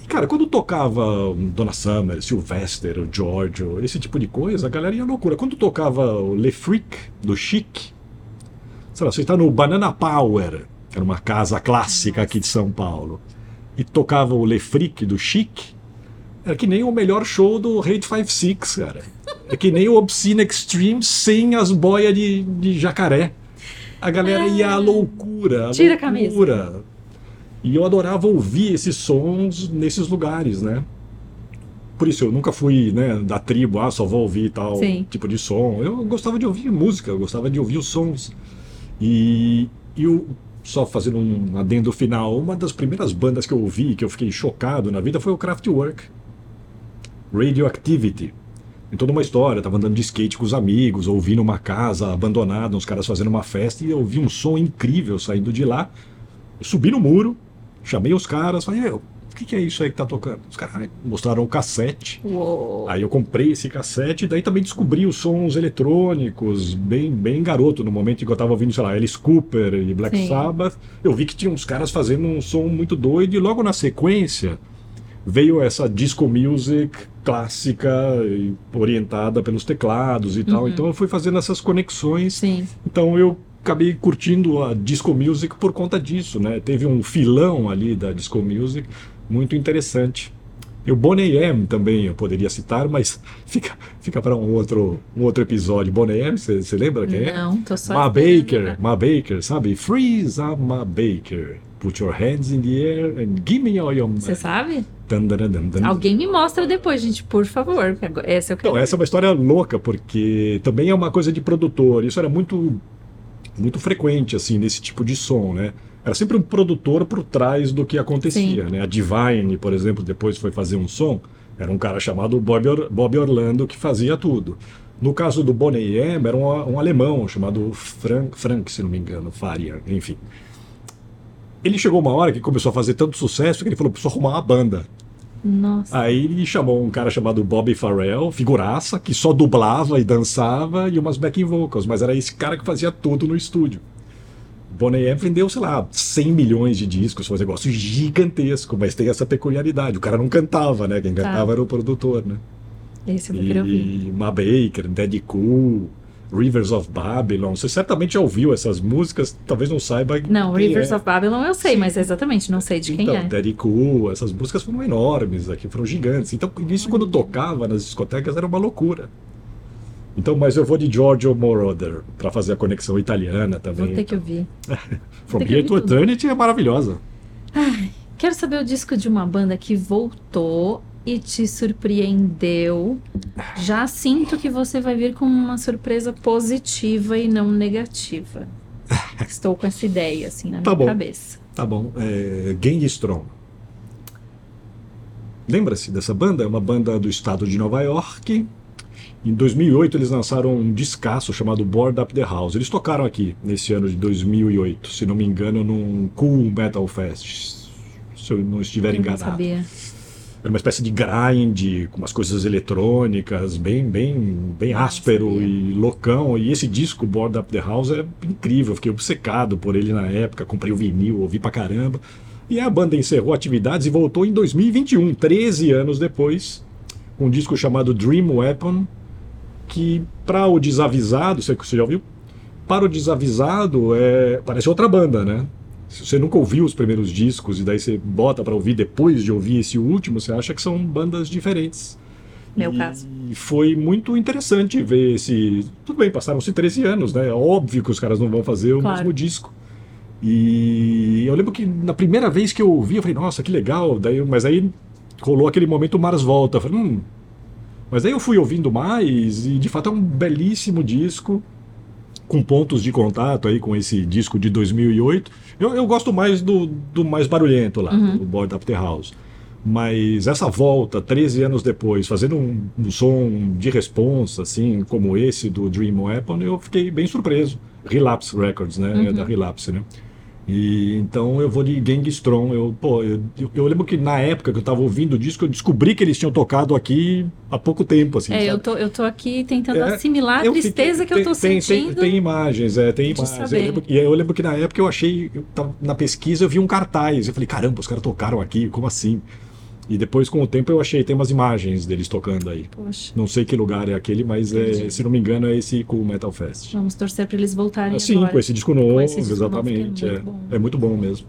E, cara, quando tocava Donna Summer, Sylvester, o Giorgio, esse tipo de coisa, a galera ia loucura. Quando tocava o Le Freak, do Chic, sei lá, você está no Banana Power, que era uma casa clássica aqui de São Paulo e tocava o Le Fric do Chic, era que nem o melhor show do Hate 56, cara. É que nem o Obscene Extreme sem as boias de, de jacaré. A galera ia à loucura. À Tira loucura. a camisa. E eu adorava ouvir esses sons nesses lugares, né? Por isso, eu nunca fui né, da tribo, ah, só vou ouvir tal Sim. tipo de som. Eu gostava de ouvir música, eu gostava de ouvir os sons. E, e o, só fazendo um adendo final, uma das primeiras bandas que eu ouvi, que eu fiquei chocado na vida, foi o Kraftwerk. Radioactivity. Em toda uma história, tava andando de skate com os amigos, ouvindo uma casa abandonada, uns caras fazendo uma festa, e eu ouvi um som incrível saindo de lá. Eu subi no muro, chamei os caras, falei, o que, que é isso aí que tá tocando? Os caras mostraram o cassete. Uou. Aí eu comprei esse cassete, e daí também descobri os sons eletrônicos, bem, bem garoto, no momento em que eu tava ouvindo, sei lá, Alice Cooper e Black Sim. Sabbath. Eu vi que tinha uns caras fazendo um som muito doido, e logo na sequência veio essa disco music clássica orientada pelos teclados e uhum. tal. Então eu fui fazendo essas conexões. Sim. Então eu acabei curtindo a disco music por conta disso, né? Teve um filão ali da disco music muito interessante. E o Boney M também eu poderia citar, mas fica, fica para um outro, um outro episódio. Boney M, você lembra quem é? Não, tô só. Ma Baker, Ma Baker, sabe? Freeze a Ma Baker. Put your hands in the air and give me all your money. Você sabe? Alguém me mostra depois, gente, por favor. Essa eu quero. Então, essa é uma história louca, porque também é uma coisa de produtor. Isso era muito, muito frequente, assim, nesse tipo de som, né? Era sempre um produtor por trás do que acontecia, Sim. né? A Divine, por exemplo, depois foi fazer um som. Era um cara chamado Bob, Or Bob Orlando que fazia tudo. No caso do Bonnie M, era um, um alemão chamado Frank, Frank, se não me engano, Faria, enfim ele chegou uma hora que começou a fazer tanto sucesso que ele falou: preciso arrumar uma banda. Nossa. Aí ele chamou um cara chamado Bobby Farrell, figuraça, que só dublava e dançava e umas backing vocals, mas era esse cara que fazia tudo no estúdio. Bonnie M vendeu, sei lá, 100 milhões de discos, foi um negócio gigantesco, mas tem essa peculiaridade. O cara não cantava, né? Quem tá. cantava era o produtor, né? Esse eu querer ouvir. E Ma Baker, Daddy Cool, Rivers of Babylon. Você certamente já ouviu essas músicas, talvez não saiba. Não, Rivers é. of Babylon eu sei, Sim. mas exatamente não sei de quem então, é. Daddy Cool, essas músicas foram enormes aqui, foram gigantes. Então, isso quando tocava nas discotecas era uma loucura. Então, mas eu vou de Giorgio Moroder para fazer a conexão italiana também. Vou ter que ouvir. From Here to Eternity é maravilhosa. Ai, quero saber o disco de uma banda que voltou e te surpreendeu. Já sinto que você vai vir com uma surpresa positiva e não negativa. Estou com essa ideia, assim, na Tá minha bom. cabeça. Tá bom. É, Strong. Lembra-se dessa banda? É uma banda do estado de Nova York. Em 2008 eles lançaram um discaço chamado Board Up the House. Eles tocaram aqui nesse ano de 2008, se não me engano, num Cool Metal Fest. Se eu não estiver Eu não enganado. sabia. Era uma espécie de grind, com umas coisas eletrônicas, bem, bem, bem áspero sabia. e loucão. E esse disco, Board Up the House, é incrível. Eu fiquei obcecado por ele na época, comprei o vinil, ouvi pra caramba. E a banda encerrou atividades e voltou em 2021, 13 anos depois, com um disco chamado Dream Weapon, que para o desavisado, você, você já ouviu? Para o desavisado, é, parece outra banda, né? Se você nunca ouviu os primeiros discos e daí você bota para ouvir depois de ouvir esse último, você acha que são bandas diferentes. Meu e caso. foi muito interessante ver esse. Tudo bem, passaram-se 13 anos, né? É óbvio que os caras não vão fazer o Claro. mesmo disco. E eu lembro que na primeira vez que eu ouvi, eu falei, nossa, que legal. Daí, mas aí rolou aquele momento Mars Volta. Eu falei, hum. Mas aí eu fui ouvindo mais e de fato é um belíssimo disco com pontos de contato aí com esse disco de 2008. Eu, eu gosto mais do, do mais barulhento lá, Uhum. do Board Up the House. Mas essa volta, 13 anos depois, fazendo um, um som de responsa, assim, como esse do Dream Weapon, eu fiquei bem surpreso. Relapse Records, né? Uhum. É da Relapse, né? E então eu vou de Gang Strong. Eu, pô, eu, eu lembro que na época que eu tava ouvindo o disco, eu descobri que eles tinham tocado aqui há pouco tempo, assim. É, sabe? eu tô, eu tô aqui tentando É, assimilar a tristeza fiquei- que eu tô tem, sentindo. Tem, tem imagens, é, tem imagens. Eu lembro, e eu lembro que na época eu achei, eu tava na pesquisa eu vi um cartaz, eu falei, caramba, os caras tocaram aqui, como assim? E depois, com o tempo, eu achei, tem umas imagens deles tocando aí. Poxa, Não sei que lugar é aquele, mas é, se não me engano é esse Cool Metal Fest. vamos torcer pra eles voltarem Assim, agora. com esse disco novo, esse disco novo, exatamente. que é é, muito bom. é muito bom mesmo.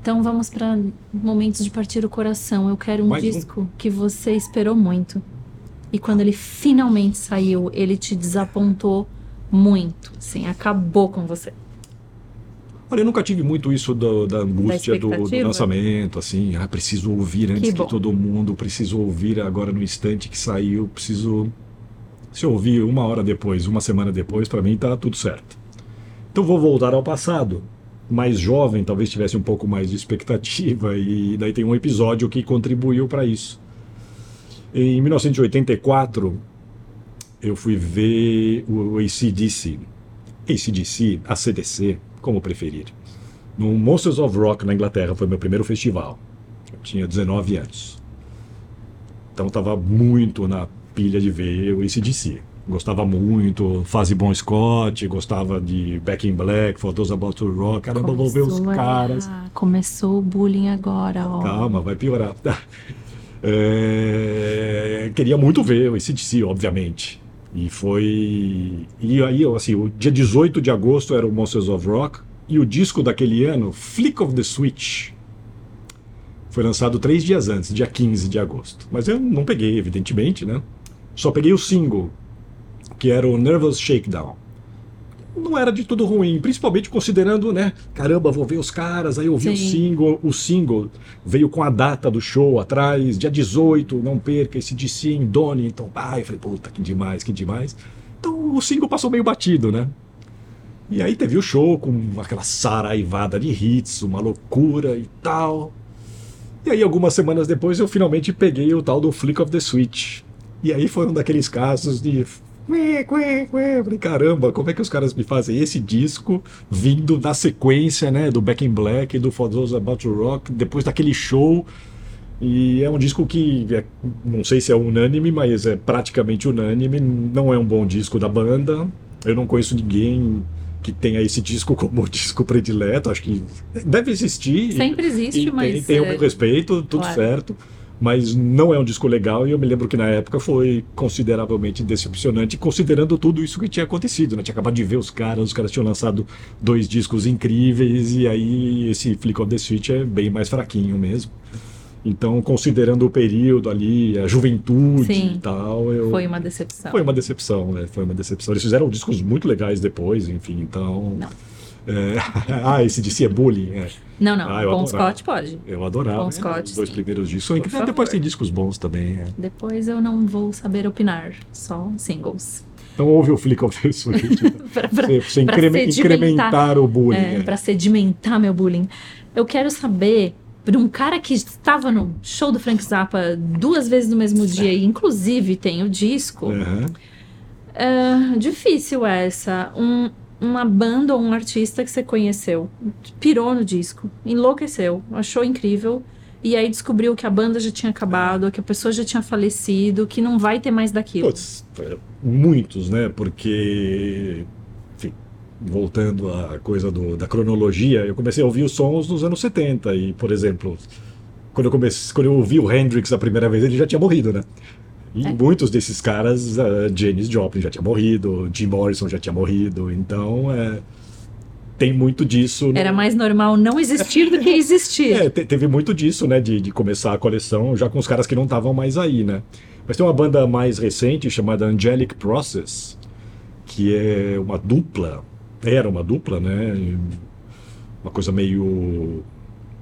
Então vamos pra momentos de partir o coração. Eu quero um Mais um. disco que você esperou muito. E quando ele finalmente saiu, ele te desapontou muito. Assim, acabou com você. Olha, eu nunca tive muito isso do- da angústia do, do expectativa? lançamento, assim, ah, preciso ouvir antes Que que, todo mundo, preciso ouvir agora no instante que saiu, preciso. Se eu ouvir uma hora depois, uma semana depois, para mim tá tudo certo. Então vou voltar ao passado. Mais jovem, talvez tivesse um pouco mais de expectativa, e daí tem um episódio que contribuiu para isso. Em 1984, eu fui ver o ACDC. ACDC, ACDC, como preferir. No Monsters of Rock, na Inglaterra, foi meu primeiro festival. Eu tinha 19 anos. Então estava muito na pilha de ver o ACDC. Gostava muito, Fase Bon Scott, gostava de Back in Black, For Those About to Rock. Caramba, vou ver os Começou a- caras. Começou o bullying agora, ó. Calma, vai piorar. É, queria muito ver o ACDC, obviamente. E foi. E aí, assim, o dia 18 de agosto era o Monsters of Rock. E o disco daquele ano, Flick of the Switch, foi lançado três dias antes, dia 15 de agosto. Mas eu não peguei, evidentemente, né? Só peguei o single, que era o Nervous Shakedown. Não era de tudo ruim, principalmente considerando, né? Caramba, vou ver os caras, aí eu vi o Sim. single, o single veio com a data do show atrás, dia 18, não perca esse DC em Donington. Ah, eu falei, puta, que demais, que demais. Então o single passou meio batido, né? E aí teve o show com aquela saraivada de hits, uma loucura e tal. E aí algumas semanas depois eu finalmente peguei o tal do Flick of the Switch. E aí foi um daqueles casos de. Caramba, como é que os caras me fazem esse disco vindo na sequência, né, do Back in Black, do For Those About to Rock, depois daquele show. E é um disco que, é- não sei se é unânime, mas é praticamente unânime. Não é um bom disco da banda. Eu não conheço ninguém que tenha esse disco como disco predileto. Acho que deve existir. Sempre existe, E mas. tem, tem o é, meu respeito, tudo claro. certo. Mas não é um disco legal e eu me lembro que na época foi consideravelmente decepcionante, considerando tudo isso que tinha acontecido. Né? Tinha acabado de ver os caras, os caras tinham lançado dois discos incríveis e aí esse Flick of the Switch é bem mais fraquinho mesmo. Então, considerando o período ali, a juventude Sim. e tal, eu... Foi uma decepção. Foi uma decepção, né? Foi uma decepção. Eles fizeram discos muito legais depois, enfim, então. Não. É, ah, esse de si é bullying. É. Não, não. Ah, eu adorava. Scott pode. Eu adorava. Bon né? Scott, Os dois sim. primeiros discos. Por Depois favor. tem discos bons também. é. Depois eu não vou saber opinar. Só singles. Então ouve o Flick of the Switch. pra, pra, Você, pra increme- sedimentar. incrementar o bullying. é, é. pra sedimentar meu bullying. Eu quero saber, para um cara que estava no show do Frank Zappa duas vezes no mesmo dia, e inclusive tem o disco, é, difícil essa. Um, uma banda ou um artista que você conheceu, pirou no disco, enlouqueceu, achou incrível. E aí descobriu que a banda já tinha acabado, que a pessoa já tinha falecido, que não vai ter mais daquilo. Putz, é, muitos, né? Porque, enfim, voltando à coisa do- da cronologia, eu comecei a ouvir os sons nos anos 70 e, por exemplo, quando eu comecei, quando eu ouvi o Hendrix a primeira vez, ele já tinha morrido, né? E É. muitos desses caras, uh, Janis Joplin já tinha morrido, Jim Morrison já tinha morrido, então é, tem muito disso. Era mais normal não existir do que existir. é, te- teve muito disso, né? De, de começar a coleção já com os caras que não estavam mais aí, né? Mas tem uma banda mais recente chamada Angelic Process, que é uma dupla, era uma dupla, né? Uma coisa meio.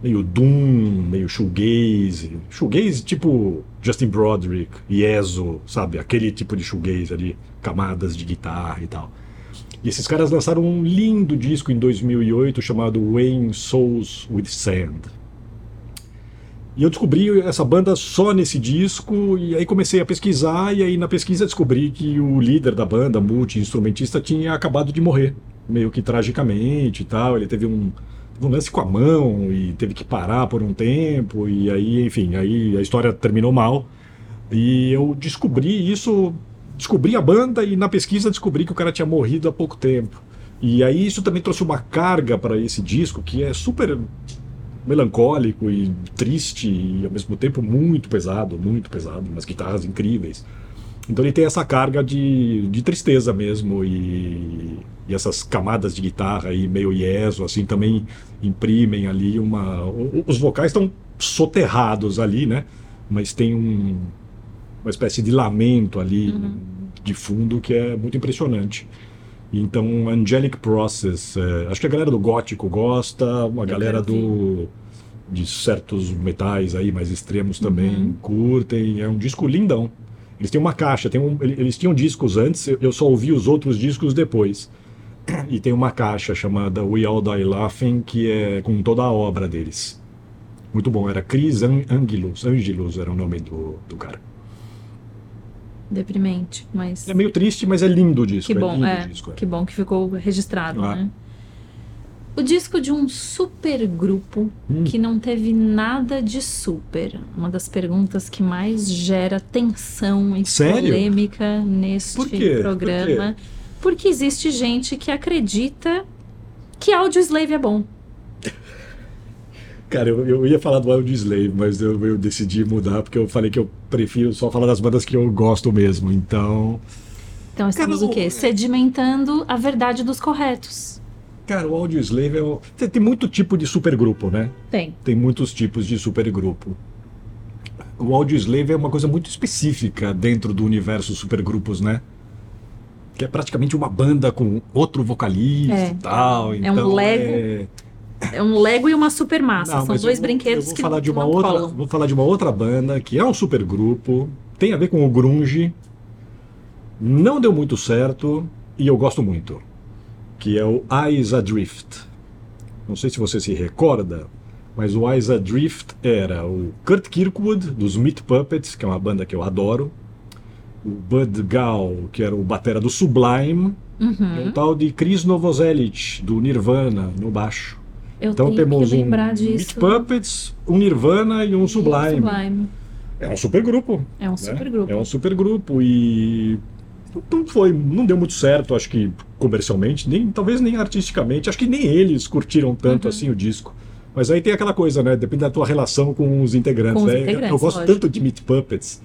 Meio Doom, meio shoegaze. Shoegaze tipo Justin Broderick, Yezo, sabe? Aquele tipo de shoegaze ali, camadas de guitarra e tal. E esses caras lançaram um lindo disco em 2008 chamado Weighing Souls with Sand. E eu descobri essa banda só nesse disco, e aí comecei a pesquisar, e aí na pesquisa descobri que o líder da banda, multi-instrumentista, tinha acabado de morrer, meio que tragicamente e tal. Ele teve um, um lance com a mão e teve que parar por um tempo, e aí, enfim, aí a história terminou mal. E eu descobri isso, descobri a banda e na pesquisa descobri que o cara tinha morrido há pouco tempo. E aí isso também trouxe uma carga para esse disco que é super melancólico e triste e ao mesmo tempo muito pesado, muito pesado, umas guitarras incríveis. Então ele tem essa carga de, de tristeza mesmo e, e essas camadas de guitarra aí meio yeso assim também imprimem ali uma os vocais estão soterrados ali, né? Mas tem um, uma espécie de lamento ali de fundo que é muito impressionante. Então, Angelic Process, é, acho que a galera do gótico gosta, uma galera do de certos metais aí mais extremos também Uhum. curtem. É um disco lindão. Eles têm uma caixa, tem um- ele- eles tinham discos antes, eu- só ouvi os outros discos depois. E tem uma caixa chamada We All Die Laughing, que é com toda a obra deles. Muito bom, era Chris An- Angelus, Angelus era o nome do, do cara. Deprimente, mas. É meio triste, mas é lindo o disco. Que é bom, é. o disco, é. Que bom que ficou registrado, Ah. né? O disco de um super grupo Hum. que não teve nada de super. Uma das perguntas que mais gera tensão e Sério? polêmica neste Por quê? Por programa. Porque existe gente que acredita que Audioslave é bom. Cara, eu, eu ia falar do Audioslave, mas eu, eu decidi mudar porque eu falei que eu prefiro só falar das bandas que eu gosto mesmo. Então, Então estamos Cara, o quê? Sedimentando a verdade dos corretos. Cara, o Audioslave é. o- Tem, muito tipo de supergrupo, né? Tem. Tem muitos tipos de supergrupo. O Audioslave é uma coisa muito específica dentro do universo supergrupos, né? Que é praticamente uma banda com outro vocalista É. e tal. É um então Lego é- É um Lego e uma super massa. Não, São dois vou- brinquedos eu vou que falar de uma outra, colam. Vou falar de uma outra banda que é um supergrupo, tem a ver com o grunge, não deu muito certo e eu gosto muito, que é o Eyes Adrift. Não sei se você se recorda, mas o Eyes Adrift era o Kurt Kirkwood dos Meat Puppets, que é uma banda que eu adoro, o Bud Gal, que era o batera do Sublime, e Uhum. um tal de Chris Novoselic do Nirvana no baixo. Eu Então temos que lembrar um disso. Meat Puppets, um Nirvana e um Sublime. Sublime. É um supergrupo. É um né? supergrupo. É um supergrupo e não foi, não deu muito certo, acho que comercialmente, nem talvez nem artisticamente, acho que nem eles curtiram tanto Uhum. assim o disco. Mas aí tem aquela coisa, né? Depende da tua relação com os integrantes. Com os né? integrantes, eu gosto lógico. tanto de Meat Puppets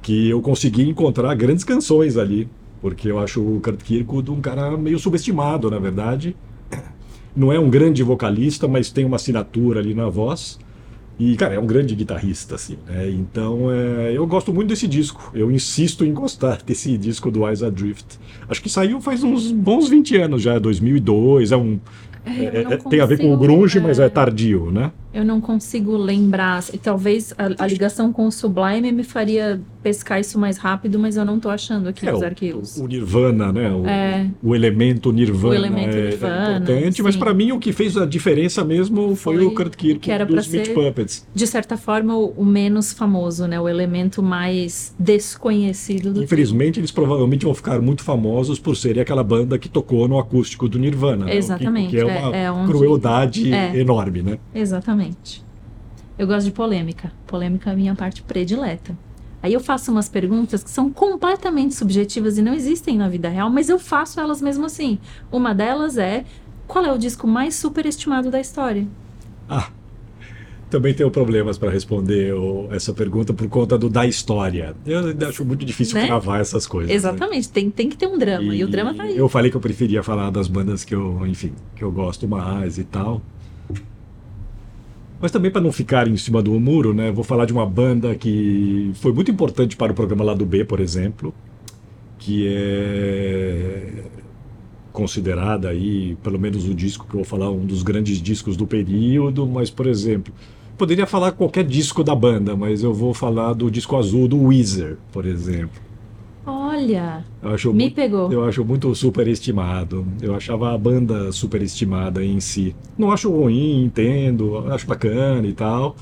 que eu consegui encontrar grandes canções ali, porque eu acho o Kurt Kirkwood um cara meio subestimado, na verdade. Não é um grande vocalista, mas tem uma assinatura ali na voz. E, cara, é um grande guitarrista, assim, né? Então, é, eu gosto muito desse disco. Eu insisto em gostar desse disco do Eyes Adrift. Acho que saiu faz uns bons 20 anos já, 2002. É um, É, É- é- tem a ver com o grunge, mas é. tardio, né? Eu não consigo lembrar. E Talvez a, a ligação com o Sublime me faria pescar isso mais rápido, mas eu não tô achando aqui É, nos o, arquivos. o Nirvana, né? O, É. o elemento Nirvana O elemento é, é Nirvana, importante, mas sim. para mim o que fez a diferença mesmo foi, Foi o Kurt Kirk que era dos Meat Puppets. De certa forma, o, o menos famoso, né? O elemento mais desconhecido do Infelizmente, eles provavelmente vão ficar muito famosos por serem aquela banda que tocou no acústico do Nirvana. né? Que- Exatamente, O que, é é- uma é onde- crueldade é. enorme, né? Exatamente. Eu gosto de polêmica. Polêmica é a minha parte predileta. Aí eu faço umas perguntas que são completamente subjetivas e não existem na vida real, mas eu faço elas mesmo assim. Uma delas é: qual é o disco mais superestimado da história? Ah, também tenho problemas para responder essa pergunta por conta do da história. Eu acho muito difícil Né? cravar essas coisas. né? Exatamente, tem, tem que ter um drama. E, o drama tá aí. Eu falei que eu preferia falar das bandas que eu, enfim, que eu gosto mais e tal. Mas também para não ficar em cima do muro, né? Vou falar de uma banda que foi muito importante para o programa lá do B, por exemplo, que é considerada aí, pelo menos o disco que eu vou falar, um dos grandes discos do período, mas por exemplo, poderia falar qualquer disco da banda, mas eu vou falar do disco azul do Weezer, por exemplo. Olha, Eu acho me muito- pegou. eu acho muito superestimado. Eu achava a banda superestimada em si. Não acho ruim, entendo, acho bacana e tal.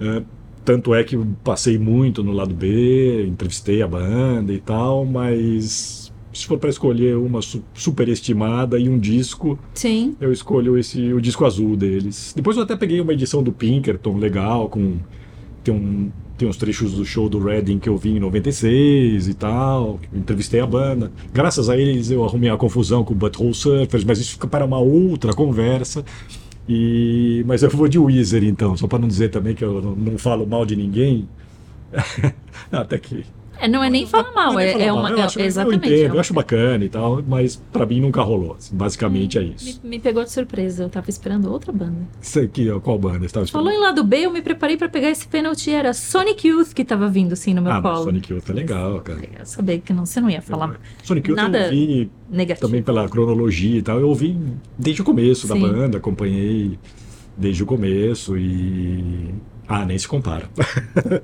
É, tanto é que passei muito no lado B, entrevistei a banda e tal, mas se for para escolher uma su- superestimada e um disco, Sim. eu escolho esse o disco azul deles. Depois eu até peguei uma edição do Pinkerton legal com tem um tem uns trechos do show do Reading que eu vi em 96 e tal. Entrevistei a banda. Graças a eles eu arrumei a confusão com o Butthole Surfers, mas isso fica para uma outra conversa. E mas eu vou de Weezer então, só para não dizer também que eu não, não falo mal de ninguém. Até que É, não é nem falar mal, não é, falar é mal. uma. eu é- acho, eu exatamente. entendo, é eu uma- acho bacana e tal, mas para mim nunca rolou. assim, basicamente é isso. me, me pegou de surpresa, eu tava esperando outra banda. Isso aqui, ó, qual banda? Você tava Falou em lado B, eu me preparei pra pegar esse pênalti, era Sonic Youth que tava vindo assim no meu Ah, colo. Sonic Youth é legal, cara. Eu sabia que não, você não ia falar Sonic Youth nada eu ouvi negativo. também pela cronologia e tal. Eu ouvi desde o começo da Sim. banda, acompanhei desde o começo e. Ah, nem se compara.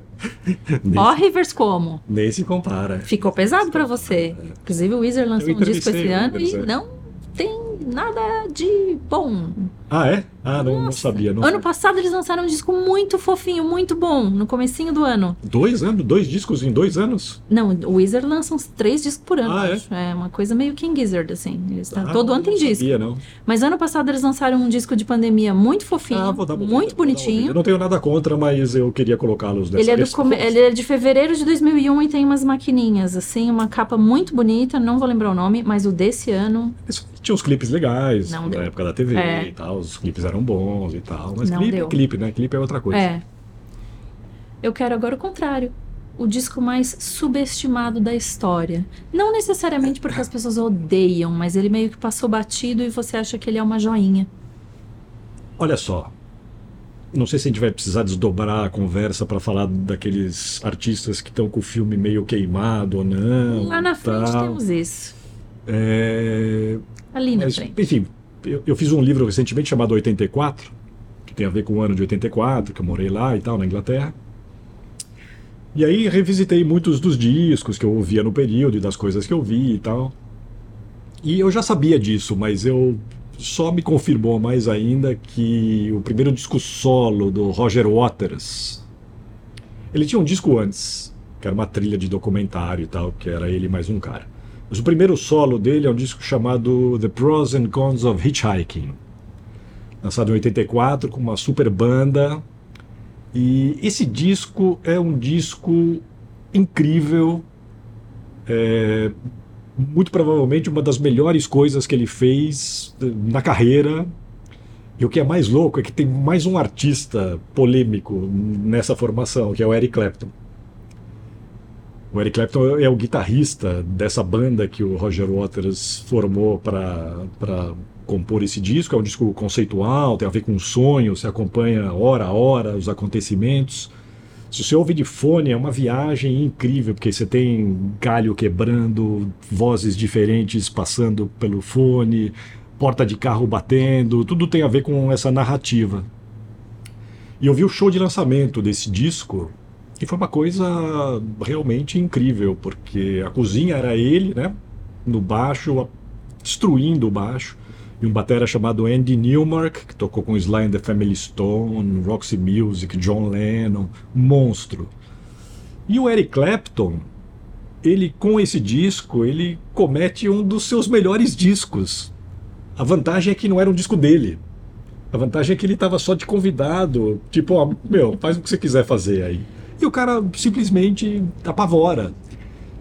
nem, Ó, Rivers como? nem se compara. Ficou pesado pra você. Inclusive o Weezer lançou um disco esse ano Weezer, e é. não tem nada de bom. Ah, é? Ah, não, não sabia. Não. Ano passado eles lançaram um disco muito fofinho, muito bom, no comecinho do ano. Dois anos? Dois discos em dois anos? Não, o Weezer lança uns três discos por ano, Ah, é? acho. É uma coisa meio King Gizzard, assim. Eles tá- Ah, todo ano tem não disco. Sabia, não. Mas ano passado eles lançaram um disco de pandemia muito fofinho, Ah, vou dar muito dar bonitinho. Eu não tenho nada contra, mas eu queria colocá-los dessa Ele é, come- ele é de fevereiro de 2001 e tem umas maquininhas, assim, uma capa muito bonita, não vou lembrar o nome, mas o desse ano Tinha uns clipes legais Não na deu. época da TV É. e tal. Os clipes eram bons e tal. Mas Não clipe deu. é clipe, né? Clipe é outra coisa. é. Eu quero agora o contrário. O disco mais subestimado da história. Não necessariamente porque as pessoas odeiam, mas ele meio que passou batido e você acha que ele é uma joinha. Olha só. Não sei se a gente vai precisar desdobrar a conversa para falar daqueles artistas que estão com o filme meio queimado ou não. Lá na frente tal. temos isso. É, Ali na mas, frente. enfim, eu, eu fiz um livro recentemente chamado 84, que tem a ver com o ano de 84, que eu morei lá e tal, na Inglaterra. E aí revisitei muitos dos discos que eu ouvia no período e das coisas que eu vi e tal. E eu já sabia disso, mas eu só me confirmou mais ainda que o primeiro disco solo do Roger Waters, ele tinha um disco antes, que era uma trilha de documentário e tal, que era ele mais um cara. O primeiro solo dele é um disco chamado The Pros and Cons of Hitchhiking, lançado em 84 com uma super banda. E esse disco é um disco incrível, é, muito provavelmente uma das melhores coisas que ele fez eh, na carreira. E o que é mais louco é que tem mais um artista polêmico nessa formação, que é o Eric Clapton. O Eric Clapton é o guitarrista dessa banda que o Roger Waters formou para compor esse disco. É um disco conceitual, tem a ver com sonho, você acompanha hora a hora os acontecimentos. Se você ouve de fone, é uma viagem incrível, porque você tem galho quebrando, vozes diferentes passando pelo fone, porta de carro batendo, tudo tem a ver com essa narrativa. E eu vi o show de lançamento desse disco e foi uma coisa realmente incrível, porque a cozinha era ele, né? No baixo, destruindo o baixo. E um batera chamado Andy Newmark, que tocou com Sly and the Family Stone, Roxy Music, John Lennon, monstro. E o Eric Clapton, ele com esse disco, ele comete um dos seus melhores discos. A vantagem é que não era um disco dele. A vantagem é que ele estava só de convidado, tipo, ó, meu, faz o que você quiser fazer aí. E o cara simplesmente apavora.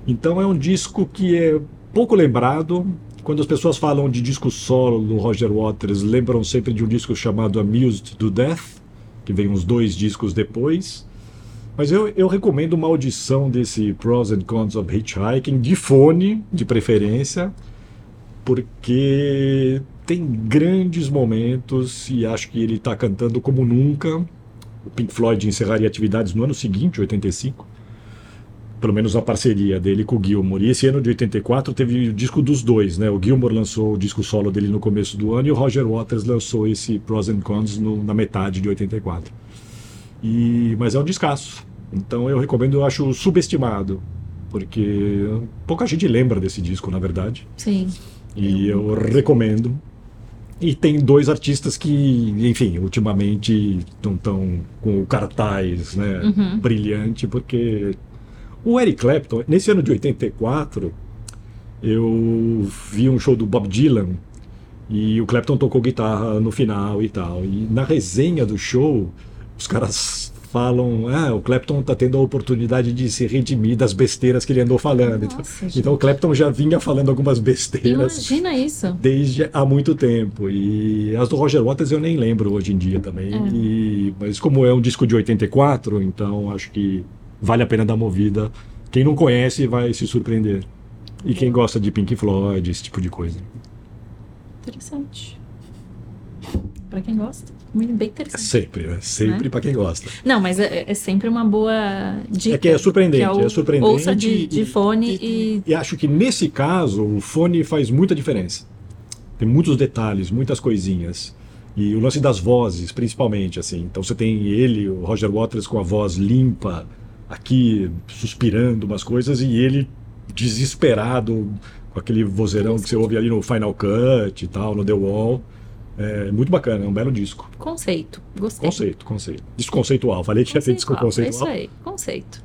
Então é um disco que é pouco lembrado. Quando as pessoas falam de disco solo do Roger Waters, lembram sempre de um disco chamado Amused to Death, que vem uns dois discos depois. Mas eu, eu recomendo uma audição desse Pros and Cons of Hitchhiking, de fone, de preferência, porque tem grandes momentos e acho que ele está cantando como nunca. O Pink Floyd encerraria atividades no ano seguinte, 85. Pelo menos a parceria dele com o Gilmour. E esse ano de 84 teve o disco dos dois, né? O Gilmour lançou o disco solo dele no começo do ano e o Roger Waters lançou esse Pros and Cons no, na metade de 84. E, mas é um descasso. Então eu recomendo, eu acho subestimado. Porque pouca gente lembra desse disco, na verdade. Sim. E eu recomendo. E tem dois artistas que, enfim, ultimamente não estão com o cartaz né, Uhum. brilhante, porque o Eric Clapton, nesse ano de 84, eu vi um show do Bob Dylan e o Clapton tocou guitarra no final e tal. E na resenha do show, os caras falam: ah, o Clapton tá tendo a oportunidade de se redimir das besteiras que ele andou falando. Então- Nossa, gente. então o Clapton já vinha falando algumas besteiras Imagina isso. desde há muito tempo. E as do Roger Waters eu nem lembro hoje em dia também. É. E- mas como é um disco de 84, então acho que vale a pena dar uma ouvida. Quem não conhece vai se surpreender. E quem gosta de Pink Floyd, esse tipo de coisa. Interessante. Pra quem gosta, bem interessante. Sempre, né? Sempre Né? pra quem gosta. Não, mas é, é sempre uma boa dica. É que é surpreendente, que o- é surpreendente. Ouça de, de e- fone e, E acho que nesse caso o fone faz muita diferença. Tem muitos detalhes, muitas coisinhas. E o lance das vozes, principalmente, assim. Então você tem ele, o Roger Waters, com a voz limpa, aqui suspirando umas coisas, e ele desesperado, com aquele vozeirão que você ouve ali no Final Cut e tal, no The Wall. É muito bacana, é um belo disco. conceito. Gostei. Conceito, conceito. Disco conceitual. Falei que ia ter disco Conceitual, É isso aí, conceito.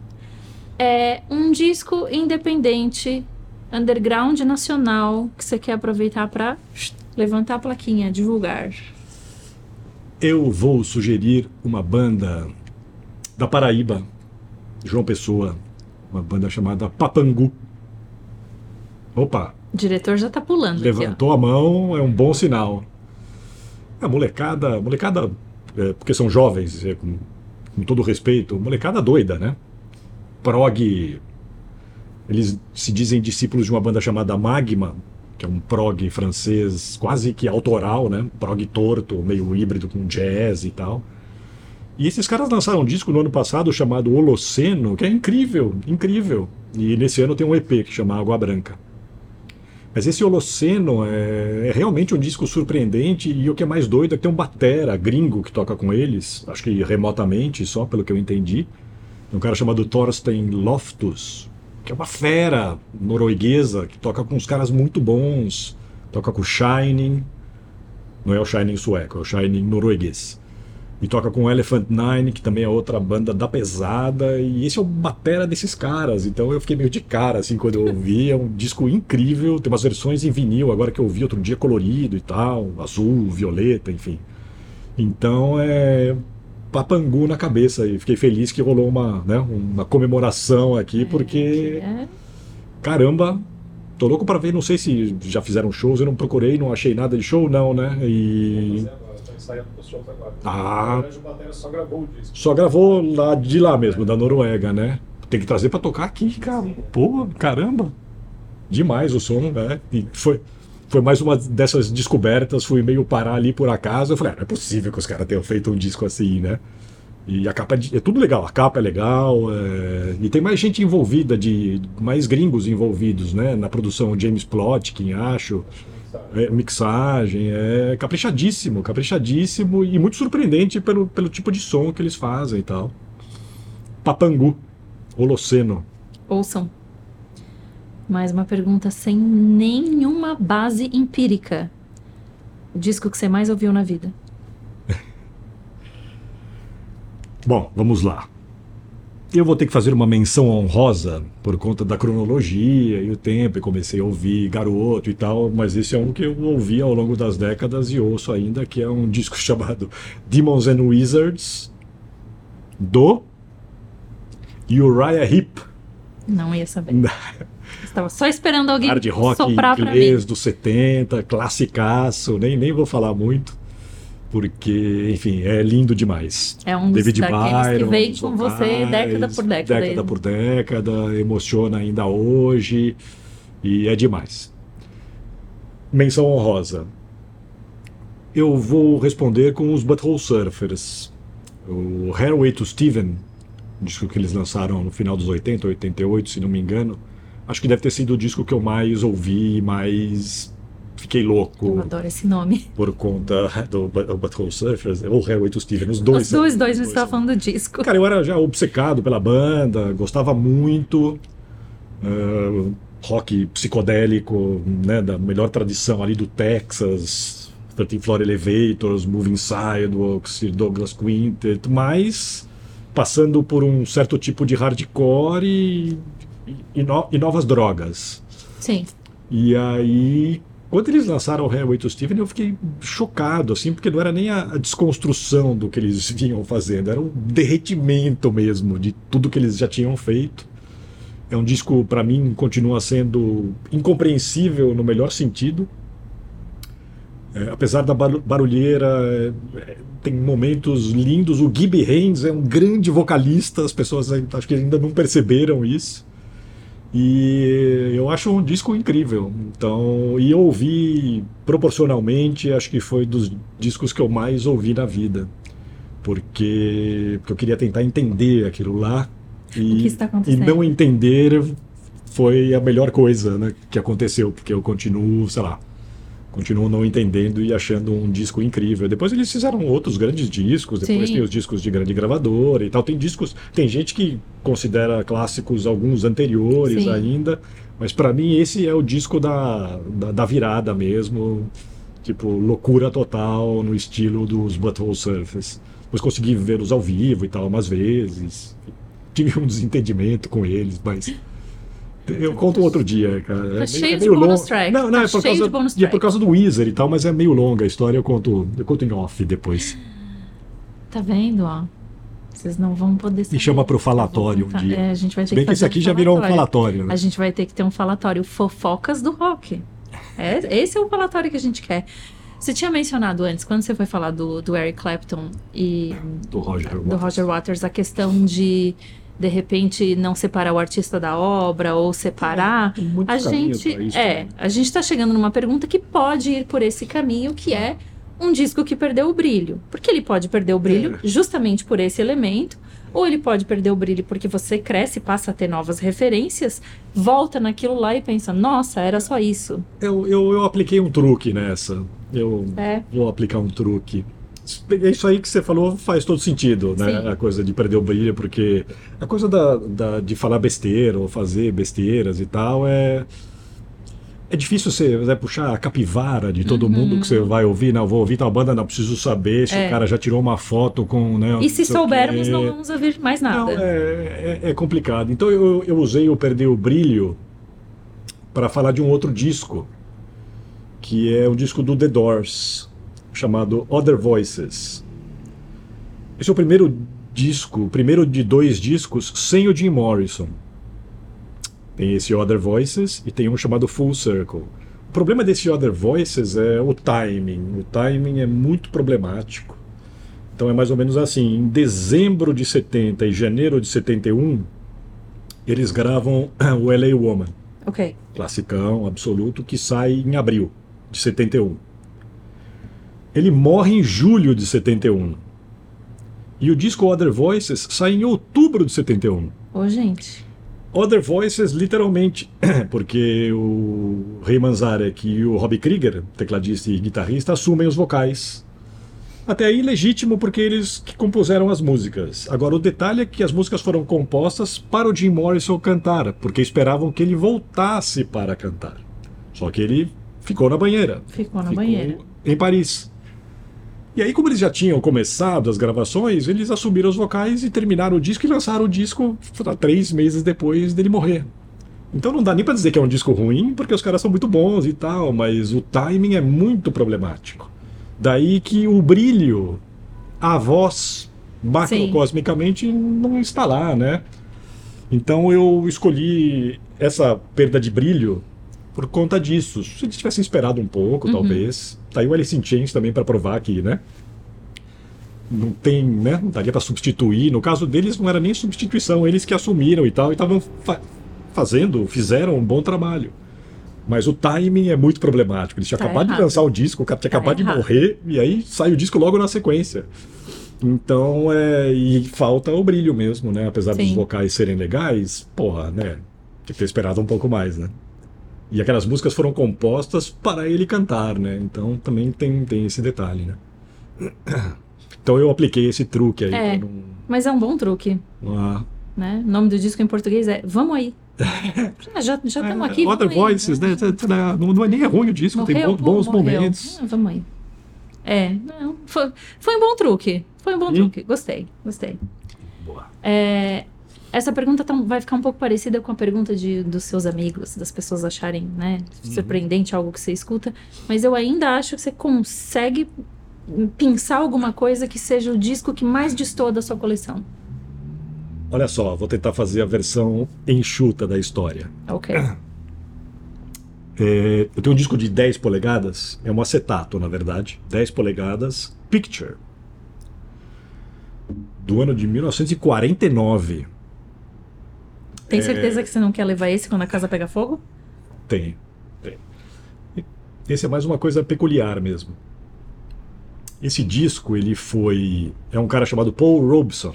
É um disco independente, underground nacional, que você quer aproveitar pra levantar a plaquinha, divulgar. Eu vou sugerir uma banda da Paraíba, João Pessoa, uma banda chamada Papangu. Opa, O diretor já tá pulando aqui, levantou a mão, é um bom sinal. A molecada, molecada, é, porque são jovens, é, com, com todo respeito, molecada doida, né? Prog, eles se dizem discípulos de uma banda chamada Magma, que é um prog francês quase que autoral, né? Prog torto, meio híbrido com jazz e tal. E esses caras lançaram um disco no ano passado chamado Holoceno, que é incrível, incrível. E nesse ano tem um EP que chama Água Branca. Mas esse Holoceno é, é realmente um disco surpreendente e o que é mais doido é que tem um batera gringo que toca com eles, acho que remotamente só, pelo que eu entendi. Um cara chamado Thorstein Loftus, que é uma fera norueguesa que toca com uns caras muito bons. Toca com o Shining, não é o Shining sueco, é o Shining norueguês. E toca com o Elephant Nine, que também é outra banda da pesada. E esse é o batera desses caras. Então eu fiquei meio de cara, assim, quando eu ouvi. É um disco incrível. Tem umas versões em vinil, agora que eu ouvi outro dia, colorido e tal. Azul, violeta, enfim. Então é. Papangu na cabeça. E fiquei feliz que rolou uma, né, uma comemoração aqui, porque. É, Caramba, tô louco para ver. Não sei se já fizeram shows, eu não procurei, não achei nada de show, não, né? E. Ah. O Batera só gravou o disco. Só gravou lá de lá mesmo, da Noruega, né? Tem que trazer pra tocar aqui, cara. Pô, caramba. Demais o som, né? E foi, foi mais uma dessas descobertas. Fui meio parar ali por acaso. Eu falei, ah, não é possível que os caras tenham feito um disco assim, né? E a capa é, é tudo legal. A capa é legal. é, E tem mais gente envolvida, de mais gringos envolvidos, né? Na produção. O James Plotkin, acho. É, mixagem, é caprichadíssimo, caprichadíssimo e muito surpreendente pelo, pelo tipo de som que eles fazem e tal. Papangu, Holoceno. Ouçam. Mais uma pergunta sem nenhuma base empírica. O disco que você mais ouviu na vida? Bom, vamos lá. Eu vou ter que fazer uma menção honrosa por conta da cronologia e o tempo, e comecei a ouvir Garoto e tal, mas esse é um que eu ouvi ao longo das décadas e ouço ainda, que é um disco chamado Demons and Wizards, do Uriah Heep. Não ia saber. Estava só esperando alguém Hard rock soprar inglês dos 70, classicaço, nem, nem vou falar muito, porque, enfim, é lindo demais. É um dos David daqueles Byron, que veio com você década por década. Década por década, emociona ainda hoje e é demais. Menção honrosa. Eu vou responder com os Butthole Surfers. O Hairway to Steven, disco que eles lançaram no final dos 80, 88, se não me engano. Acho que deve ter sido o disco que eu mais ouvi, mais fiquei louco Eu adoro esse nome. por conta do Bu- Butthole Surfers, ou Hairway to Steven, os dois. Os dois, são- dois, a gente estava falando do disco. Cara, eu era já obcecado pela banda, gostava muito. ah, rock psicodélico, né, da melhor tradição ali do Texas, 13 Floor Elevators, Moving Sidewalks, Douglas Quintet, mas passando por um certo tipo de hardcore e, e, no- e novas drogas. Sim. E aí, quando eles lançaram o Hairway to Steven, eu fiquei chocado, assim, porque não era nem a, desconstrução do que eles vinham fazendo, era um derretimento mesmo de tudo que eles já tinham feito. É um disco, para mim, continua sendo incompreensível no melhor sentido. É, apesar da baru- barulheira, é, é, tem momentos lindos. O Gibby Haynes é um grande vocalista, as pessoas acho que ainda não perceberam isso. E eu acho um disco incrível. Então, e eu ouvi proporcionalmente, acho que foi dos discos que eu mais ouvi na vida. Porque, porque eu queria tentar entender aquilo lá. E, que está e não entender foi a melhor coisa né, que aconteceu, porque eu continuo, sei lá, continuo não entendendo e achando um disco incrível. Depois eles fizeram outros grandes discos, depois Sim. tem os discos de grande gravadora e tal. Tem discos, tem gente que considera clássicos alguns anteriores Sim. ainda, mas para mim esse é o disco da, da, da virada mesmo, tipo loucura total no estilo dos Butthole Surfers. Depois consegui vê-los ao vivo e tal umas vezes. Tive um desentendimento com eles, mas eu conto outro dia, cara. Tá É meio- cheio é de meio bonus track. Não, não, Tá é por causa, de e é por causa do Weezer e tal, mas é meio longa a história, eu conto, eu conto em off depois. Tá vendo, ó? Vocês não vão poder Me saber. chama pro falatório um dia. É, a gente vai ter Se bem que que esse fazer aqui já virou um falatório. né? A gente vai ter que ter um falatório fofocas do rock. É, esse é o falatório que a gente quer. Você tinha mencionado antes, quando você foi falar do, do Eric Clapton e Do Roger do Waters. Roger Waters, a questão de de repente não separar o artista da obra ou separar. A gente isso, é, né? a gente tá chegando numa pergunta que pode ir por esse caminho, que é um disco que perdeu o brilho. Porque ele pode perder o brilho É. justamente por esse elemento, ou ele pode perder o brilho porque você cresce, passa a ter novas referências, volta naquilo lá e pensa, nossa, era só isso. Eu, eu, eu apliquei um truque nessa. Eu É. vou aplicar um truque. É Isso aí que você falou faz todo sentido, né? Sim. A coisa de perder o brilho, porque a coisa da, da- de falar besteira ou fazer besteiras e tal é. É difícil você né, puxar a capivara de todo mundo que você vai ouvir. Não, vou ouvir tal banda, não preciso saber se Uhum. É. o cara já tirou uma foto com. Né, E se soubermos, não vamos ouvir mais nada. Não, é, é, é complicado. Então eu, eu usei o Perder o Brilho para falar de um outro disco, que é o disco do The Doors, chamado Other Voices. Esse é o primeiro disco, o primeiro de dois discos sem o Jim Morrison. Tem esse Other Voices e tem um chamado Full Circle. O problema desse Other Voices é o timing. O timing é muito problemático. Então é mais ou menos assim, em dezembro de 70 e janeiro de 71, eles gravam o LA Woman, Ok. classicão absoluto, que sai em abril de 71. Ele morre em julho de 71. E o disco Other Voices sai em outubro de 71. Ô, gente. Other Voices, literalmente, porque o Ray Manzarek e o Robbie Krieger, tecladista e guitarrista, assumem os vocais. Até aí legítimo, porque eles que compuseram as músicas. Agora, o detalhe é que as músicas foram compostas para o Jim Morrison cantar, porque esperavam que ele voltasse para cantar. Só que ele ficou na banheira. Ficou na banheira. Em Paris. E aí, como eles já tinham começado as gravações, eles assumiram os vocais e terminaram o disco e lançaram o disco três meses depois dele morrer. Então não dá nem para dizer que é um disco ruim, porque os caras são muito bons e tal, mas o timing é muito problemático. Daí que o brilho, a voz, macrocosmicamente, não está lá, né? Então eu escolhi essa perda de brilho por conta disso. Se eles tivessem esperado um pouco, uhum. talvez. Tá aí o Alice in Chains também para provar que, né? Não tem, né? Não daria para substituir. No caso deles, não era nem substituição, eles que assumiram e tal, e estavam fa fazendo, fizeram um bom trabalho. Mas o timing é muito problemático. Eles tinham tá acabado errado. de lançar o disco, o cara tinha tá acabado errado. de morrer, e aí sai o disco logo na sequência. Então, é. E falta o brilho mesmo, né? Apesar Sim. dos vocais serem legais, porra, né? Tinha que ter esperado um pouco mais, né? E aquelas músicas foram compostas para ele cantar, né? Então também tem, tem esse detalhe, né? Então eu apliquei esse truque aí. É, não... mas é um bom truque. Ah. Né? O nome do disco em português é Vamos Aí. já já estamos é, aqui. Other Voices, né? né? Não, não, é nem ruim o disco, morreu, tem bons, bons momentos. Ah, vamos aí. É, não, foi, foi um bom truque. Foi um bom truque. Gostei, gostei. Boa. É, essa pergunta tá, vai ficar um pouco parecida com a pergunta de, dos seus amigos, das pessoas acharem, né, uhum. surpreendente algo que você escuta, mas eu ainda acho que você consegue pensar alguma coisa que seja o disco que mais destoa da sua coleção. Olha só, vou tentar fazer a versão enxuta da história. Ok. É, eu tenho um disco de 10 polegadas, é um acetato, na verdade, 10 polegadas, Picture, do ano de 1949. Tem é. certeza é... que você não quer levar esse quando a casa pega fogo? Tem, tem. Esse é mais uma coisa peculiar mesmo. Esse disco, ele foi. É um cara chamado Paul Robeson.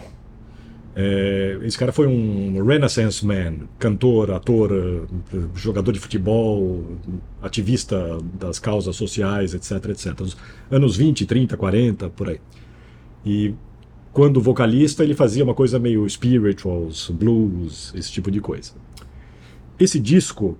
É, esse cara foi um Renaissance man, cantor, ator, jogador de futebol, ativista das causas sociais, etc, etc. Nos anos 20, 30, 40, por aí. E quando vocalista, ele fazia uma coisa meio spirituals, blues, esse tipo de coisa. Esse disco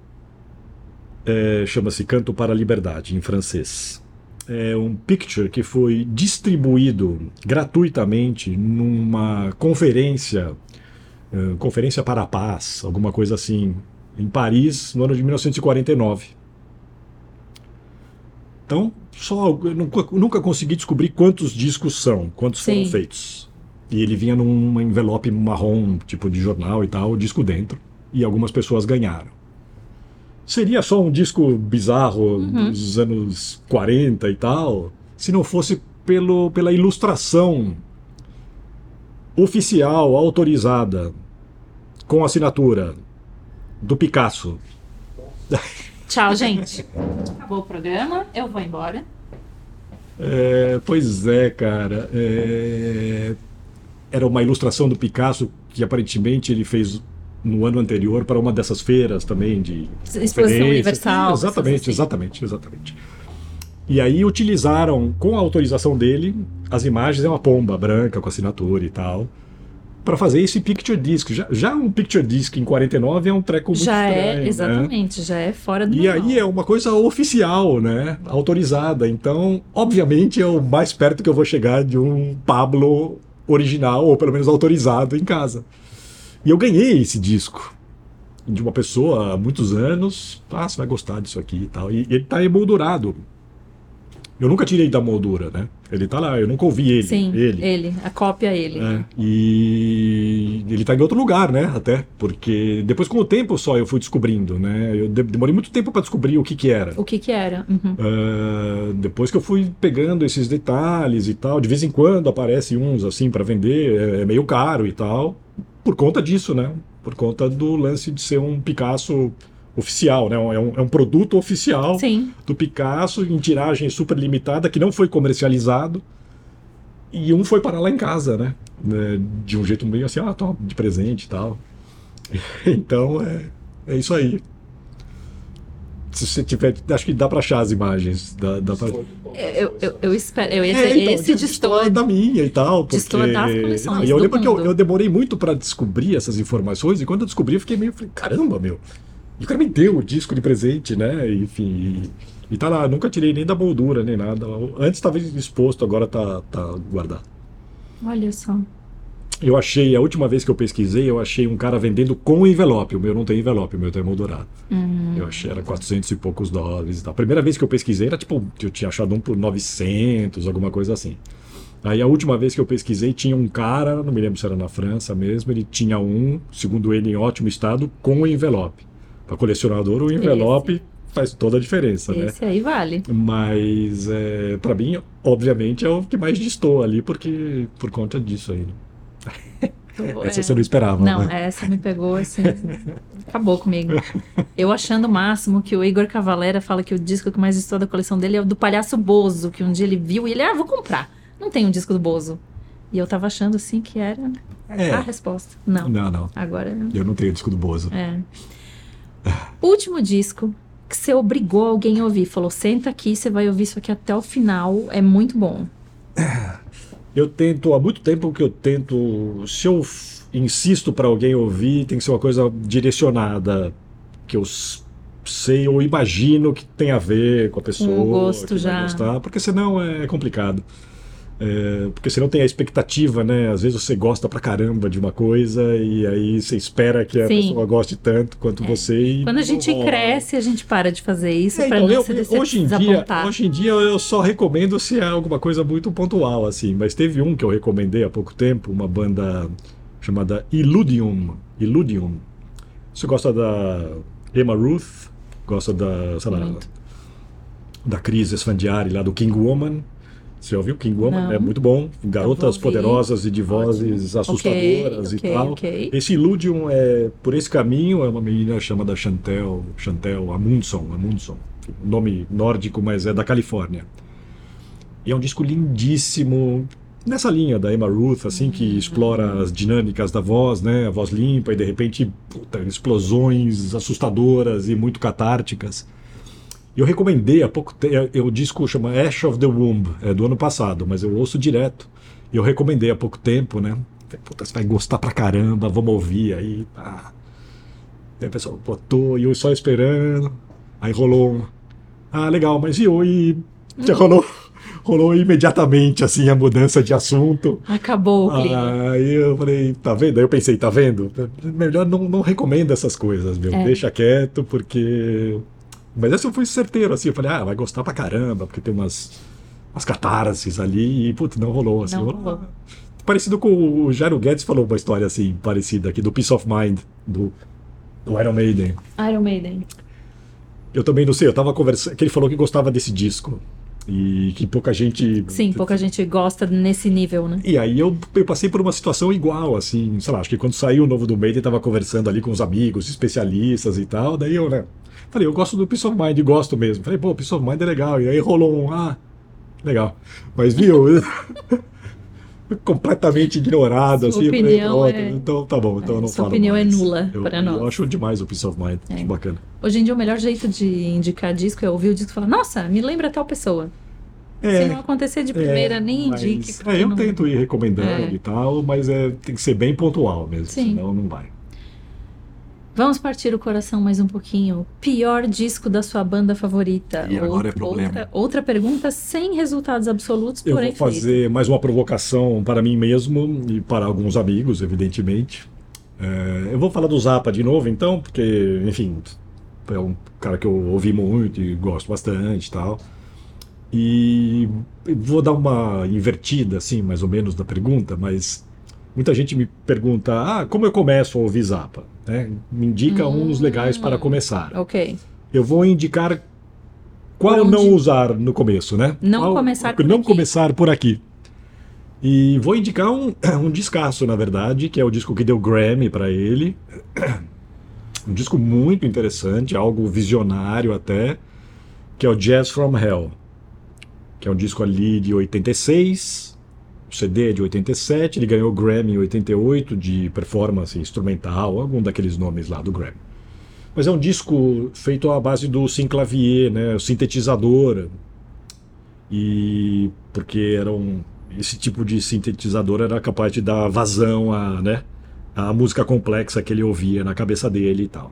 é, chama-se Canto para a Liberdade, em francês. É um picture que foi distribuído gratuitamente numa conferência, uh, conferência para a paz, alguma coisa assim, em Paris, no ano de 1949. Então, só nunca, nunca consegui descobrir quantos discos são, quantos Sim. foram feitos. E ele vinha num envelope marrom, tipo de jornal e tal, o disco dentro. E algumas pessoas ganharam. Seria só um disco bizarro uhum. dos anos 40 e tal, se não fosse pelo, pela ilustração oficial, autorizada, com assinatura do Picasso. Tchau, gente. Acabou o programa, eu vou embora. É, pois é, cara. É, era uma ilustração do Picasso que aparentemente ele fez no ano anterior para uma dessas feiras também de exposição universal. Exatamente, assim. exatamente, exatamente. E aí utilizaram com a autorização dele as imagens é uma pomba branca com assinatura e tal para fazer esse picture disc. Já, já, um picture disc em 49 é um treco muito já é, estranho, é, exatamente, né? já é fora do E normal. aí é uma coisa oficial, né? Autorizada. Então, obviamente, é o mais perto que eu vou chegar de um Pablo original, ou pelo menos autorizado em casa. E eu ganhei esse disco de uma pessoa há muitos anos. Ah, você vai gostar disso aqui e tal. E ele está emoldurado. Eu nunca tirei da moldura, né? Ele tá lá, eu nunca ouvi ele. Sim, ele. ele a cópia ele. É, e ele tá em outro lugar, né? Até, porque depois com o tempo só eu fui descobrindo, né? Eu demorei muito tempo para descobrir o que que era. O que que era. Uhum. Uh, depois que eu fui pegando esses detalhes e tal, de vez em quando aparece uns assim para vender, é, é meio caro e tal, por conta disso, né? Por conta do lance de ser um Picasso oficial, né? É um, é um produto oficial Sim. do Picasso em tiragem super limitada que não foi comercializado e um foi parar lá em casa, né? É, de um jeito meio assim, ah, toma de presente e tal. Então é, é isso aí. Se você tiver. Acho que dá pra achar as imagens. Dá, dá pra... Eu, eu, eu espero. Eu ia É, dizer, então, esse destoa. da minha e tal. Porque... destoa das coleções E eu lembro que eu, mundo. eu demorei muito pra descobrir essas informações, e quando eu descobri, eu fiquei meio. falei, Caramba, meu. E o cara me deu o disco de presente, né? Enfim. E, e tá lá, nunca tirei nem da moldura, nem nada. Antes estava exposto, agora tá, tá guardado. Olha só. Eu achei, a última vez que eu pesquisei, eu achei um cara vendendo com envelope. O meu não tem envelope, o meu tem moldurado. Hum. Eu achei, era 400 e poucos dólares. A primeira vez que eu pesquisei era tipo, eu tinha achado um por 900, alguma coisa assim. Aí a última vez que eu pesquisei tinha um cara, não me lembro se era na França mesmo, ele tinha um, segundo ele, em ótimo estado, com envelope. Para colecionador, o envelope faz toda a diferença, né? Esse aí vale. Mas é, para mim, obviamente, é o que mais distou ali, porque por conta disso aí. Essa É. você não esperava, Não, né? essa me pegou assim. acabou comigo. Eu achando o máximo que o Igor Cavalera fala que o disco que mais estou da coleção dele é o do Palhaço Bozo, que um dia ele viu e ele, ah, vou comprar. Não tem um disco do Bozo. E eu tava achando assim que era É. a resposta. Não. Não, não. Agora. Eu não tenho disco do Bozo. É. Último disco que você obrigou alguém a ouvir. Falou, senta aqui, você vai ouvir isso aqui até o final. É muito bom. Eu tento, há muito tempo que eu tento, se eu insisto para alguém ouvir, tem que ser uma coisa direcionada, que eu sei ou imagino que tem a ver com a pessoa. O gosto que vai já. Gostar, porque senão é complicado. É, porque senão tem a expectativa, né? Às vezes você gosta pra caramba de uma coisa e aí você espera que a Sim. É. pessoa goste tanto quanto você. E Quando a gente não cresce, a gente para de fazer isso É, pra então, não eu- se dece- hoje, em dia, hoje em dia eu só recomendo se é alguma coisa muito pontual, assim. Mas teve um que eu recomendei há pouco tempo, uma banda chamada Illudium. Illudium. Você gosta da Emma Ruth? Gosta da, sei lá, Muito. da Cris Esfandiari lá do King Woman? Você ouviu King Woman? Não. É muito bom. Garotas poderosas e de vozes Ótimo. assustadoras Ok, e ok, tal. ok. Esse Illudium é por esse caminho, é uma menina chamada Chantel, Chantel Amundson, Amundson, nome nórdico, mas é da Califórnia. E é um disco lindíssimo, nessa linha da Emma Ruth, assim, que explora as dinâmicas da voz, né, a voz limpa e de repente puta, explosões assustadoras e muito catárticas. Eu recomendei há pouco tempo, o disco chama Ash of the Womb, é do ano passado, mas eu ouço direto. E eu recomendei há pouco tempo, né? Puta, você vai gostar pra caramba, vamos ouvir aí. Pá. Aí a pessoa botou e eu só esperando. Aí rolou um. Ah, legal, mas e hoje? Já rolou, rolou imediatamente assim a mudança de assunto. Acabou o clima. Aí eu falei, tá vendo? Aí eu pensei, tá vendo? Melhor não, não recomenda essas coisas, meu. É. Deixa quieto, porque. Mas essa eu fui certeiro, assim. Eu falei, ah, vai gostar pra caramba, porque tem umas, umas catarses ali. E, putz, não rolou, assim. Não rolou. rolou. Parecido com o Jairo Guedes falou uma história assim, parecida aqui, do Peace of Mind, do, do Iron Maiden. Iron Maiden. Eu também não sei, eu tava conversando. Que ele falou que gostava desse disco. E que pouca gente. Sim, pouca gente gosta nesse nível, né? E aí eu, eu passei por uma situação igual, assim, sei lá, acho que quando saiu o novo do Maiden, tava conversando ali com os amigos, especialistas e tal, daí eu, né, falei, eu gosto do Peace of Mind, gosto mesmo. Falei, pô, Peace of Mind é legal. E aí rolou um, ah, legal. Mas viu, completamente ignorado, Sua assim, falei, opinião pronto, é- então tá bom, então eu não Sua falo opinião é mais. nula eu, para nós. Eu acho demais o Peace of Mind, É. acho bacana. Hoje em dia, o melhor jeito de indicar disco é ouvir o disco e falar, nossa, me lembra tal pessoa. É, Se não acontecer de primeira, nem mas- indique. porque É, eu não- tento ir recomendando É. e tal, mas é, tem que ser bem pontual mesmo, Sim. senão não vai. Vamos partir o coração mais um pouquinho. Pior disco da sua banda favorita? E agora é Outra- problema. Outra, outra pergunta sem resultados absolutos, Eu porém vou fazer mais uma provocação para mim mesmo e para alguns amigos, evidentemente. É, eu vou falar do Zappa de novo, então, porque, enfim, é um cara que eu ouvi muito e gosto bastante e tal. E vou dar uma invertida, assim, mais ou menos, da pergunta, mas muita gente me pergunta: ah, como eu começo a ouvir né? Me indica Hum. uns legais para começar. Ok. Eu vou indicar qual onde? não usar no começo, né? Não Qual- começar por não aqui. começar por aqui. E vou indicar um, um discaço, na verdade, que é o disco que deu Grammy para ele. Um disco muito interessante, algo visionário até, que é o Jazz from Hell, que é um disco ali de 86. O CD de 87, ele ganhou o Grammy em 88 de performance instrumental, algum daqueles nomes lá do Grammy. Mas é um disco feito à base do synclavier, né, o sintetizador. E porque era um, esse tipo de sintetizador era capaz de dar vazão a, né, a música complexa que ele ouvia na cabeça dele e tal.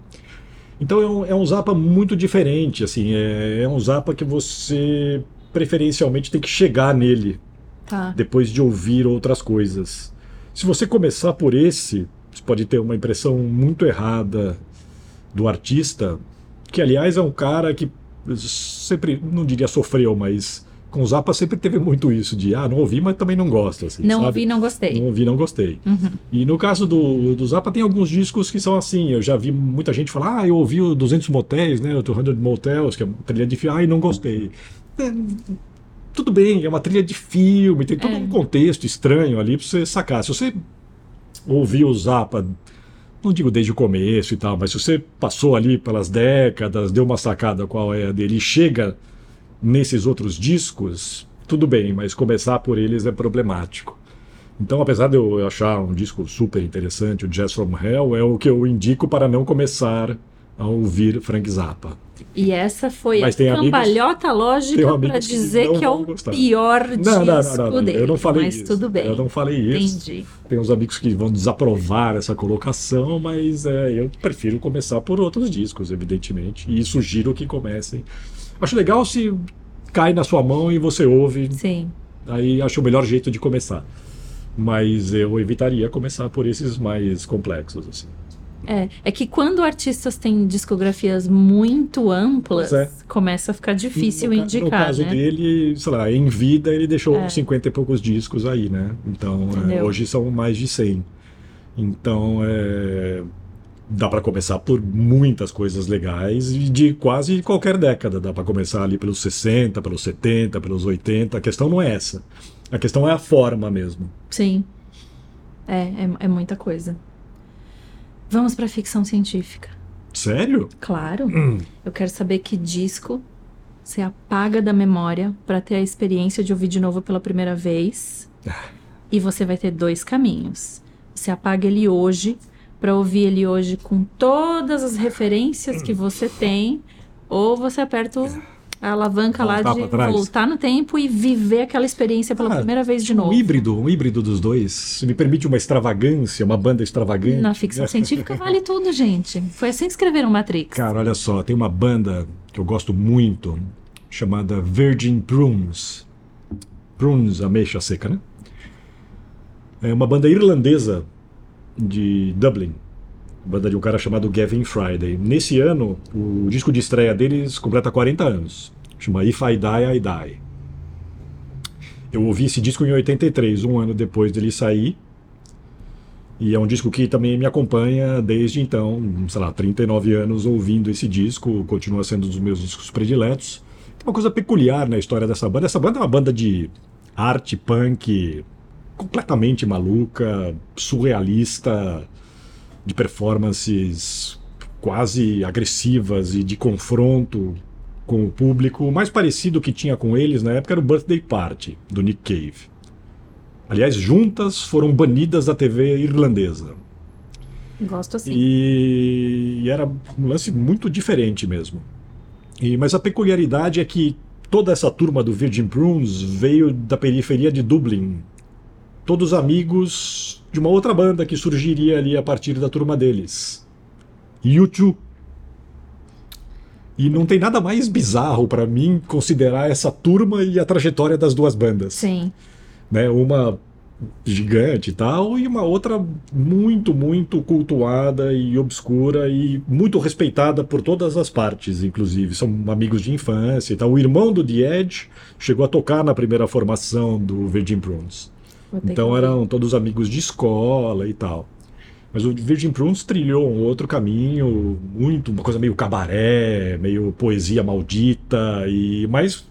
Então é um, é um Zappa muito diferente, assim, é, é um Zappa que você preferencialmente tem que chegar nele Tá. depois de ouvir outras coisas. Se você começar por esse, você pode ter uma impressão muito errada do artista, que aliás é um cara que sempre, não diria sofreu, mas com o Zappa sempre teve muito isso de, ah, não ouvi, mas também não gosto, assim, Não sabe? ouvi, não gostei. Não ouvi, não gostei. Uhum. E no caso do, do Zappa tem alguns discos que são assim, eu já vi muita gente falar, ah, eu ouvi o 200 Motéis, né, o 200 Motels, que é trilha de filme, ah, e não gostei. Tudo bem, é uma trilha de filme, tem todo É. um contexto estranho ali pra você sacar. Se você ouviu o Zappa, não digo desde o começo e tal, mas se você passou ali pelas décadas, deu uma sacada qual é a dele e chega nesses outros discos, tudo bem, mas começar por eles é problemático. Então, apesar de eu achar um disco super interessante, o Jazz from Hell, é o que eu indico para não começar a ouvir Frank Zappa. E essa foi Mas a amigos- cambalhota tem lógica amigos para que dizer não que é o pior disco Não, não, não, não, dele. eu não falei mas isso. tudo bem. Eu não falei isso. Entendi. Tem uns amigos que vão desaprovar essa colocação, mas é, eu prefiro começar por outros discos, evidentemente, e sugiro que comecem. Acho legal se cai na sua mão e você ouve, Sim. aí acho o melhor jeito de começar. Mas eu evitaria começar por esses mais complexos, assim. É, é que quando artistas têm discografias muito amplas, é. começa a ficar difícil no, ca- indicar, No caso né? dele, sei lá, em vida ele deixou É. uns 50 e poucos discos aí, né? Então, é, hoje são mais de 100. Então, é, dá para começar por muitas coisas legais e de quase qualquer década. Dá para começar ali pelos 60, pelos 70, pelos 80. A questão não é essa. A questão é a forma mesmo. Sim. É, é, é muita coisa. Vamos para ficção científica. Sério? Claro. Hum. Eu quero saber que disco você apaga da memória para ter a experiência de ouvir de novo pela primeira vez. E você vai ter dois caminhos. Você apaga ele hoje para ouvir ele hoje com todas as referências que você tem, ou você aperta o- a alavanca lá Voltar de pra trás. voltar no tempo e viver aquela experiência pela Ah, primeira vez de novo. Um híbrido, um híbrido dos dois. Me permite uma extravagância, uma banda extravagante. Na ficção científica vale tudo, gente. Foi assim que escreveram Matrix. Cara, olha só, tem uma banda que eu gosto muito, chamada Virgin Prunes. Prunes, ameixa seca, né? É uma banda irlandesa de Dublin. Banda de um cara chamado Gavin Friday. Nesse ano, o disco de estreia deles completa 40 anos. Chama If I Die, I Die. Eu ouvi esse disco em 83, um ano depois dele sair. E é um disco que também me acompanha desde então, sei lá, 39 anos ouvindo esse disco, continua sendo um dos meus discos prediletos. Tem uma coisa peculiar na história dessa banda. Essa banda é uma banda de arte punk completamente maluca, surrealista, de performances quase agressivas e de confronto com o público. O mais parecido que tinha com eles na época era o Birthday Party, do Nick Cave. Aliás, juntas foram banidas da TV irlandesa. Gosto assim. E, e era um lance muito diferente mesmo. E, mas a peculiaridade é que toda essa turma do Virgin Prunes veio da periferia de Dublin. Todos amigos de uma outra banda que surgiria ali a partir da turma deles. U2. E não tem nada mais bizarro para mim considerar essa turma e a trajetória das duas bandas Sim. né? Uma gigante e tal, e uma outra muito, muito cultuada e obscura e muito respeitada por todas as partes, inclusive. São amigos de infância e tal. O irmão do The Edge chegou a tocar na primeira formação do Virgin Prunes. Então eram todos amigos de escola e tal. Mas o Virgin Prunes trilhou um outro caminho, muito, uma coisa meio cabaré, meio poesia maldita, e mas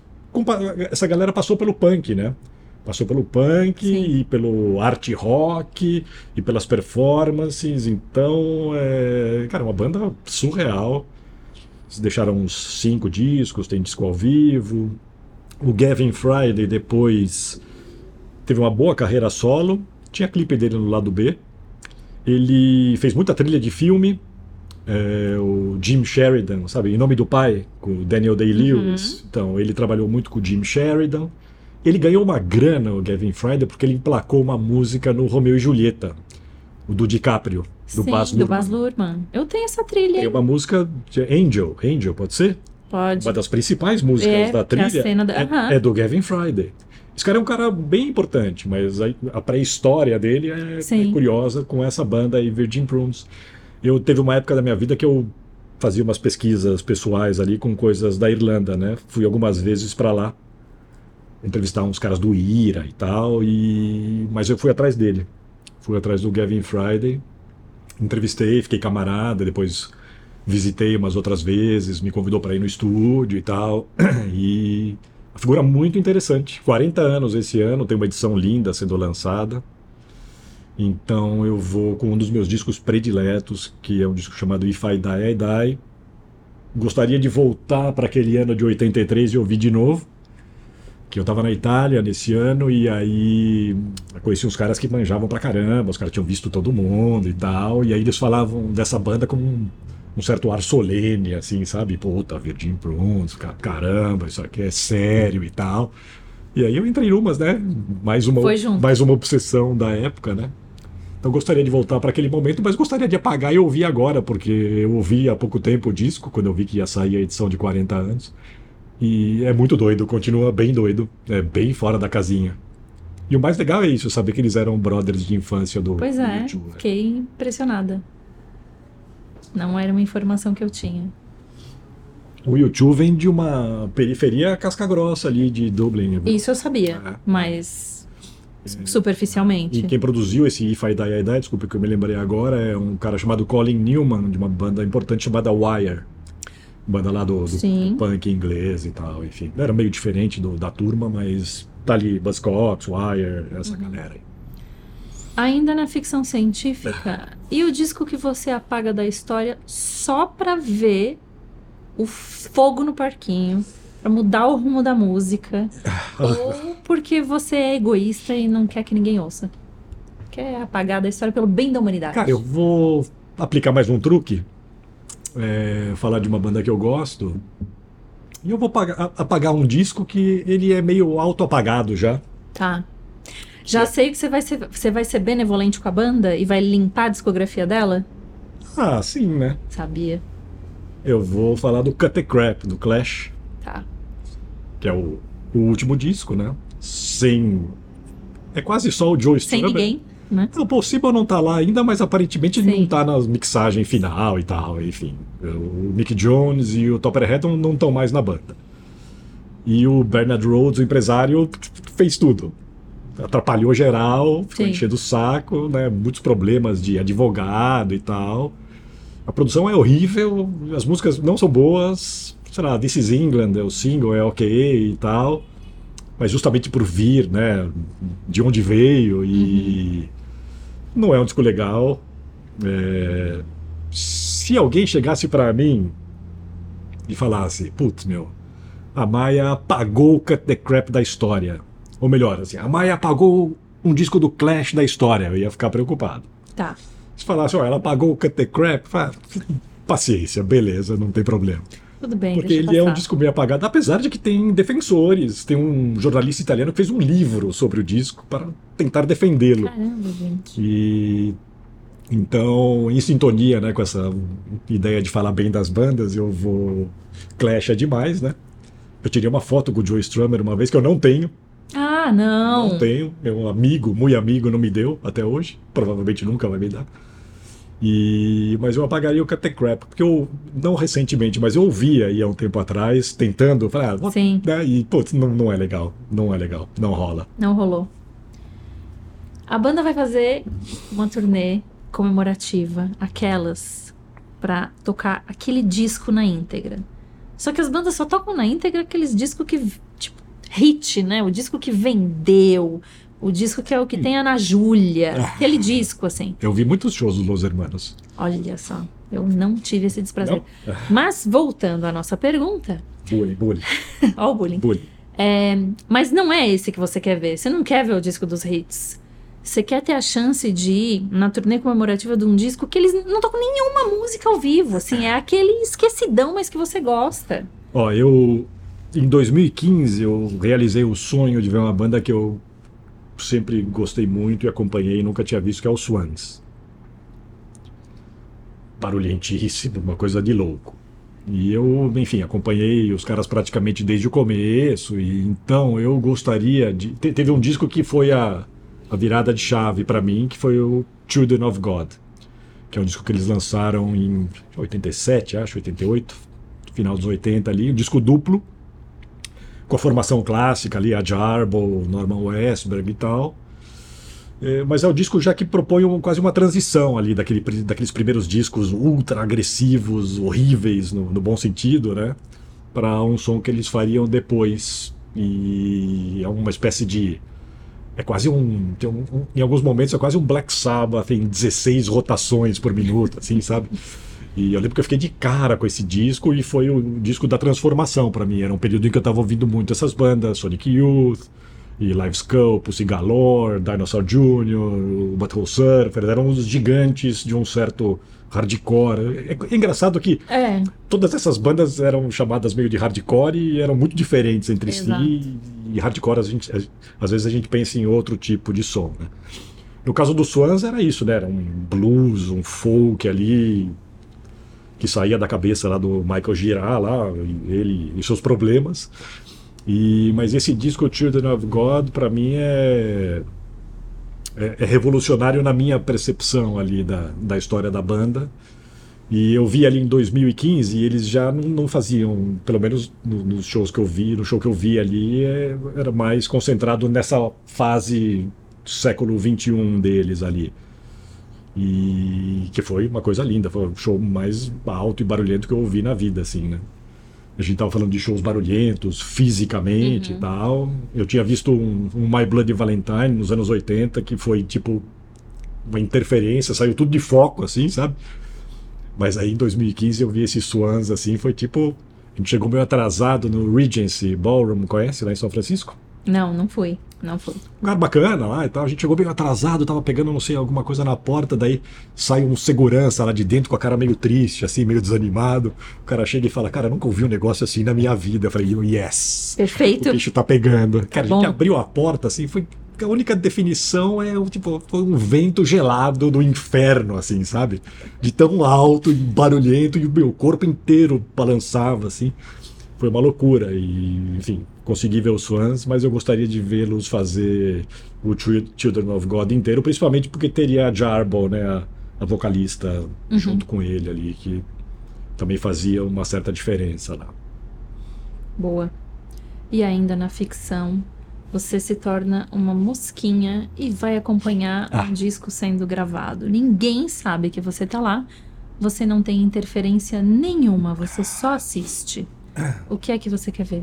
essa galera passou pelo punk, né? Passou pelo punk Sim. e pelo art rock e pelas performances. Então, é, cara, uma banda surreal. Eles deixaram uns cinco discos, tem disco ao vivo. O Gavin Friday depois teve uma boa carreira solo, tinha clipe dele no lado B. Ele fez muita trilha de filme. É, o Jim Sheridan, sabe? Em Nome do Pai, com o Daniel Day-Lewis. Uhum. Então, ele trabalhou muito com o Jim Sheridan. Ele ganhou uma grana, o Gavin Friday, porque ele emplacou uma música no Romeo e Julieta, o do DiCaprio, do Sim, Baz do Luhrmann. Baz Luhrmann. Eu tenho essa trilha. É uma música de Angel, Angel, pode ser? Pode. Uma das principais músicas É, da é a trilha cena da- é, Aham. é do Gavin Friday. Esse cara é um cara bem importante, mas a, a pré-história dele é, é curiosa com essa banda aí, Virgin Prunes. Eu teve uma época da minha vida que eu fazia umas pesquisas pessoais ali com coisas da Irlanda, né? Fui algumas vezes para lá entrevistar uns caras do IRA e tal, e mas eu fui atrás dele. Fui atrás do Gavin Friday, entrevistei, fiquei camarada, depois visitei umas outras vezes, me convidou para ir no estúdio e tal. E a figura muito interessante. 40 anos esse ano, tem uma edição linda sendo lançada. Então eu vou com um dos meus discos prediletos, que é um disco chamado If I Die, I Die. Gostaria de voltar para aquele ano de 83 e ouvir de novo. Que eu estava na Itália nesse ano e aí eu conheci uns caras que manjavam pra caramba, os caras tinham visto todo mundo e tal. E aí eles falavam dessa banda com um, um certo ar solene, assim, sabe? Puta, Virgin Prunes, ca- caramba, isso aqui é sério e tal. E aí eu entrei numas, né? Mais uma, mais uma obsessão da época, né? Então gostaria de voltar para aquele momento, mas gostaria de apagar e ouvir agora, porque eu ouvi há pouco tempo o disco, quando eu vi que ia sair a edição de 40 anos. E é muito doido, continua bem doido, é bem fora da casinha. E o mais legal é isso, saber que eles eram brothers de infância do, Pois do é, YouTube. fiquei impressionada. Não era uma informação que eu tinha. O YouTube vem de uma periferia casca-grossa ali de Dublin. Isso eu sabia, É. mas superficialmente. E quem produziu esse If I Die, I Die, desculpa que eu me lembrei agora, é um cara chamado Colin Newman, de uma banda importante chamada Wire. Banda lá do, do punk inglês e tal, enfim. Era meio diferente do- da turma, mas tá ali Buzzcocks, Wire, essa Uhum. galera aí. Ainda na ficção científica, e o disco que você apaga da história só pra ver o fogo no parquinho, pra mudar o rumo da música, ou porque você é egoísta e não quer que ninguém ouça? Quer apagar da história pelo bem da humanidade? Cara, eu vou aplicar mais um truque. é, falar de uma banda que eu gosto. E eu vou pagar- a- apagar um disco que ele é meio auto-apagado já. Tá. Já sei que você vai, ser, você vai ser benevolente com a banda e vai limpar a discografia dela? Ah, sim, né? Sabia. Eu vou falar do Cut the Crap, do Clash, Tá. que é o, o último disco, né? Sem. É quase só o Joe Sem Strummer. ninguém, né? O Possible não tá lá ainda, mas aparentemente ele Sim. não tá na mixagem final e tal, enfim. O Nick Jones e o Topper Head não estão mais na banda. E o Bernard Rhodes, o empresário, fez tudo. Atrapalhou geral, ficou Sim. enchendo o saco, né? Muitos problemas de advogado e tal. A produção é horrível, as músicas não são boas. Sei lá, This is England, o single é ok e tal. Mas justamente por vir, né? De onde veio e. Não é um disco legal. É, Se alguém chegasse pra mim e falasse, putz, meu, a Maia apagou o Cut the Crap da história. Ou melhor, assim, a Maia apagou um disco do Clash da história. Eu ia ficar preocupado. Tá. Se falasse, ó, ela apagou o Cut the Crap, fala, paciência, beleza, não tem problema. Tudo bem, Porque ele é um passar. disco meio apagado, apesar de que tem defensores. Tem um jornalista italiano que fez um livro sobre o disco para tentar defendê-lo. Caramba, gente. E então, em sintonia né, com essa ideia de falar bem das bandas, eu vou. Clash é demais, né? Eu tirei uma foto com o Joe Strummer uma vez que eu não tenho. Ah, não. Não tenho. Meu amigo, muito amigo, não me deu até hoje. Provavelmente nunca vai me dar. E, mas eu apagaria o Cut Crap, porque eu, não recentemente, mas eu ouvi aí há um tempo atrás, tentando, falei, ah, vou- Sim. né, e putz, não, não é legal, não é legal, não rola. Não rolou. A banda vai fazer uma turnê comemorativa, aquelas, pra tocar aquele disco na íntegra. Só que as bandas só tocam na íntegra aqueles discos que, hit, né? O disco que vendeu, o disco que é o que tem a Ana Júlia, aquele disco, assim. Eu vi muitos shows dos Los Hermanos. Olha só, eu não tive esse desprazer. Mas, voltando à nossa pergunta, Bullying, bullying, ó o bullying. bullying. É, mas não é esse que você quer ver. Você não quer ver o disco dos hits. Você quer ter a chance de ir na turnê comemorativa de um disco que eles não tocam nenhuma música ao vivo. Assim, é aquele esquecidão, mas que você gosta. Ó, eu. Em 2015, eu realizei o sonho de ver uma banda que eu sempre gostei muito e acompanhei e nunca tinha visto, que é o Swans. Barulhentíssimo, uma coisa de louco. E eu, enfim, acompanhei os caras praticamente desde o começo. E então eu gostaria de. Teve um disco que foi a, a virada de chave para mim, que foi o Children of God, que é um disco que eles lançaram em 87, acho, 88, final dos 80 ali, um disco duplo, com a formação clássica ali, a Jarbo, Norman Westberg e tal. É, mas é o disco já que propõe um, quase uma transição ali daquele, daqueles primeiros discos ultra agressivos, horríveis, no, no bom sentido, né? Para um som que eles fariam depois. E é uma espécie de. É quase um, um, um, Em alguns momentos é quase um Black Sabbath em 16 rotações por minuto, assim, sabe? E eu lembro que eu fiquei de cara com esse disco e foi o disco da transformação para mim. Era um período em que eu estava ouvindo muito essas bandas, Sonic Youth, e Live Skull, Pussy Galore, Dinosaur Jr., o Butthole Surfer, eram os gigantes de um certo hardcore. É, é engraçado que é. todas essas bandas eram chamadas meio de hardcore e eram muito diferentes entre Exato. si. E hardcore, a gente, às vezes a gente pensa em outro tipo de som. Né? No caso do Swans era isso, né? Era um blues, um folk ali que saía da cabeça lá do Michael Girard lá, ele e seus problemas. E, mas esse disco Children of God, para mim, é, é, é, revolucionário na minha percepção ali da, da história da banda. E eu vi ali em 2015 e eles já não, não faziam, pelo menos no, nos shows que eu vi, no show que eu vi ali, é, era mais concentrado nessa fase século 21 deles ali. E que foi uma coisa linda, foi o show mais alto e barulhento que eu ouvi na vida, assim, né? A gente estava falando de shows barulhentos, fisicamente uhum. e tal. Eu tinha visto um, um, My Bloody Valentine nos anos 80, que foi tipo uma interferência, saiu tudo de foco, assim, sabe? Mas aí em 2015 eu vi esses Swans, assim, foi tipo. A gente chegou meio atrasado no Regency Ballroom, conhece lá em São Francisco? Não, não fui. Não fui. Um lugar bacana lá e tal. A gente chegou bem atrasado, tava pegando, não sei, alguma coisa na porta, daí sai um segurança lá de dentro com a cara meio triste, assim, meio desanimado. O cara chega e fala, cara, nunca ouvi um negócio assim na minha vida. Eu falei, yes! Perfeito. O bicho tá pegando. Cara, Bom. a gente abriu a porta, assim, foi. A única definição é tipo, foi um vento gelado do inferno, assim, sabe? De tão alto e barulhento, e o meu corpo inteiro balançava, assim. Foi uma loucura. E, enfim, consegui ver os fãs, mas eu gostaria de vê-los fazer o Children of God inteiro, principalmente porque teria a Jarbo, né, a, a vocalista, uhum. junto com ele ali, que também fazia uma certa diferença lá. Boa. E ainda na ficção, você se torna uma mosquinha e vai acompanhar ah. um disco sendo gravado. Ninguém sabe que você tá lá. Você não tem interferência nenhuma, você só assiste. O que é que você quer ver?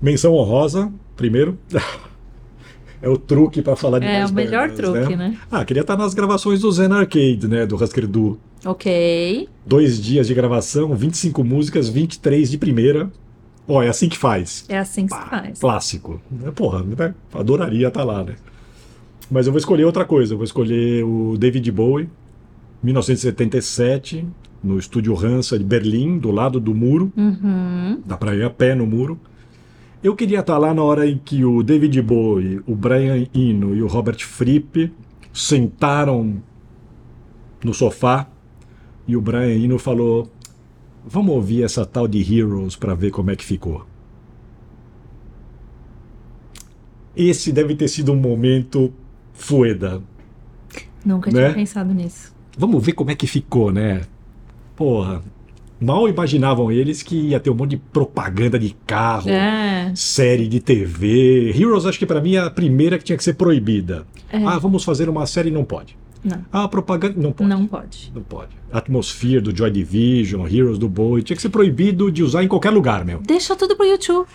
Menção honrosa, primeiro. é o truque para falar de É o melhor bandas, truque, né? né? Ah, queria estar nas gravações do Zen Arcade, né? Do Husker Du. Ok. Dois dias de gravação, 25 músicas, 23 de primeira. Ó, é assim que faz. É assim que se faz. Clássico. Porra, né? adoraria estar lá, né? Mas eu vou escolher outra coisa. Eu vou escolher o David Bowie, 1977, no estúdio Hansa de Berlim, do lado do muro. Uhum. Dá pra ir a pé no muro. Eu queria estar lá na hora em que o David Bowie, o Brian Eno e o Robert Fripp sentaram no sofá e o Brian Eno falou: Vamos ouvir essa tal de Heroes para ver como é que ficou. Esse deve ter sido um momento fueda. Nunca né? tinha pensado nisso. Vamos ver como é que ficou, né? Porra, mal imaginavam eles que ia ter um monte de propaganda de carro, É. série de TV. Heroes, acho que para mim é a primeira que tinha que ser proibida. É. Ah, vamos fazer uma série, não pode. Não. Ah, propaganda, não pode. Não pode. Não pode. Atmosphere do Joy Division, Heroes do Bowie, tinha que ser proibido de usar em qualquer lugar, meu. Deixa tudo pro YouTube.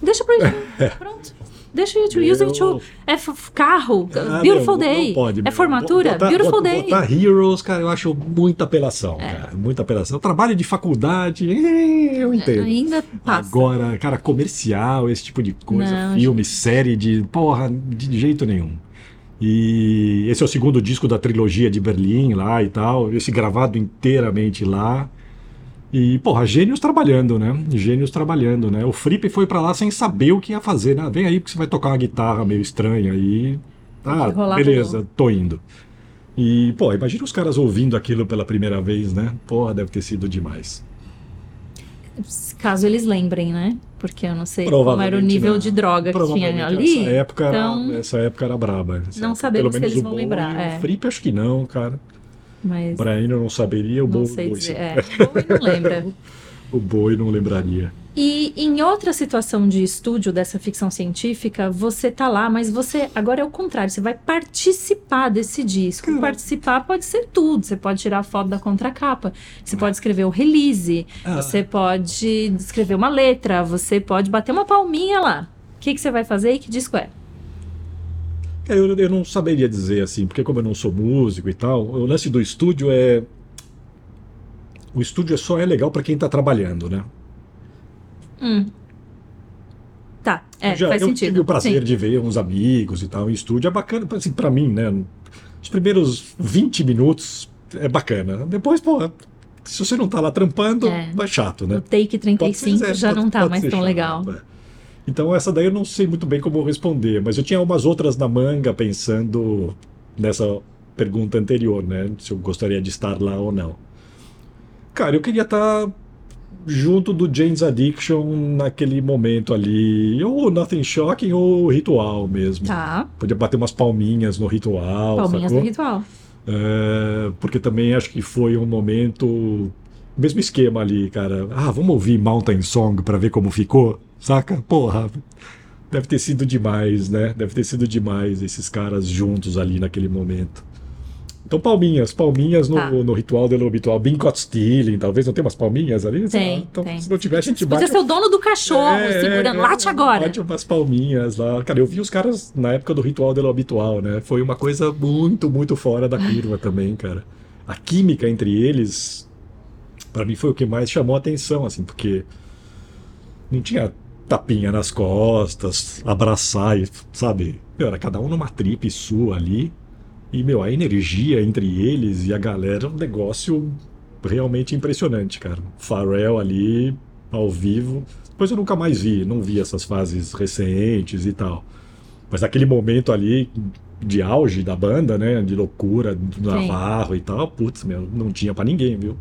Deixa pro YouTube. Pronto. Deixa o YouTube. Use o YouTube. É carro. Ah, beautiful meu, não- day. não pode, é meu. formatura. Botar- beautiful botar- day. Botar Heroes, cara, eu acho muita apelação, É. cara. Muita apelação. Trabalho de faculdade, eu entendo. Ainda passa. Agora, cara, comercial, esse tipo de coisa, Não, filme, série de. Porra, de jeito nenhum. E esse é o segundo disco da trilogia de Berlim lá e tal. Esse gravado inteiramente lá. E, porra, gênios trabalhando, né? Gênios trabalhando, né? O Fripp foi pra lá sem saber o que ia fazer, né? Vem aí porque você vai tocar uma guitarra meio estranha aí. Ah, beleza, tô indo. E, pô, imagina os caras ouvindo aquilo pela primeira vez, né? Porra, deve ter sido demais. Caso eles lembrem, né? Porque eu não sei como era o nível não. de droga que tinha ali. Essa época, então, era, essa época era braba. Essa não época, sabemos se eles vão lembrar, é. O Fripp acho que não, cara. Mas O Brian eu não saberia, o não Bowie, dizer. É, Bowie não lembra. O Bowie não lembraria. E em outra situação de estúdio dessa ficção científica, você tá lá, mas você agora é o contrário, você vai participar desse disco. Cara. Participar pode ser tudo. Você pode tirar a foto da contracapa, você pode escrever o release, Ah. você pode escrever uma letra, você pode bater uma palminha lá. O que, que você vai fazer e que disco é? É, Eu, eu não saberia dizer assim, porque como eu não sou músico e tal, o lance do estúdio é. O estúdio só é legal pra quem tá trabalhando, né? Hum. Tá, é, Eu já, faz eu sentido. tive o prazer Sim. de ver uns amigos e tal em estúdio, é bacana, assim, pra mim, né? Os primeiros 20 minutos é bacana. Depois, pô, se você não tá lá trampando, É. é chato, né? O take 35 Pode ser, já pode- não tá mais tão chato, legal. é. Então essa daí eu não sei muito bem como responder, mas eu tinha umas outras na manga pensando nessa pergunta anterior, né? Se eu gostaria de estar lá ou não. Cara, eu queria estar junto do James Addiction naquele momento ali, ou Nothing Shocking ou Ritual mesmo. Tá, Podia bater umas palminhas no Ritual, palminhas sacou? do ritual. É, porque também acho que foi um momento. Mesmo esquema ali, cara. Ah, vamos ouvir Mountain Song pra ver como ficou? Saca? Porra. Deve ter sido demais, né? Deve ter sido demais esses caras juntos ali naquele momento. Então, palminhas, palminhas no, Tá. no ritual do habitual. Bing Caught Stealing, talvez não tenha umas palminhas ali? Tem, Então, tem. se não tiver, a gente Podia bate. ser o dono do cachorro É, segurando. é, Late é, agora. Bate umas palminhas lá. Cara, eu vi os caras na época do ritual dele habitual, né? Foi uma coisa muito, muito fora da curva também, cara. A química entre eles, pra mim foi o que mais chamou a atenção, assim, porque não tinha tapinha nas costas, abraçar, e, sabe? Meu, era cada um numa trip sua ali. E, meu, a energia entre eles e a galera é um negócio realmente impressionante, cara. Pharrell ali, ao vivo. Depois eu nunca mais vi, não vi essas fases recentes e tal. Mas aquele momento ali de auge da banda, né? De loucura, do Navarro e tal, putz, meu, não tinha pra ninguém, viu?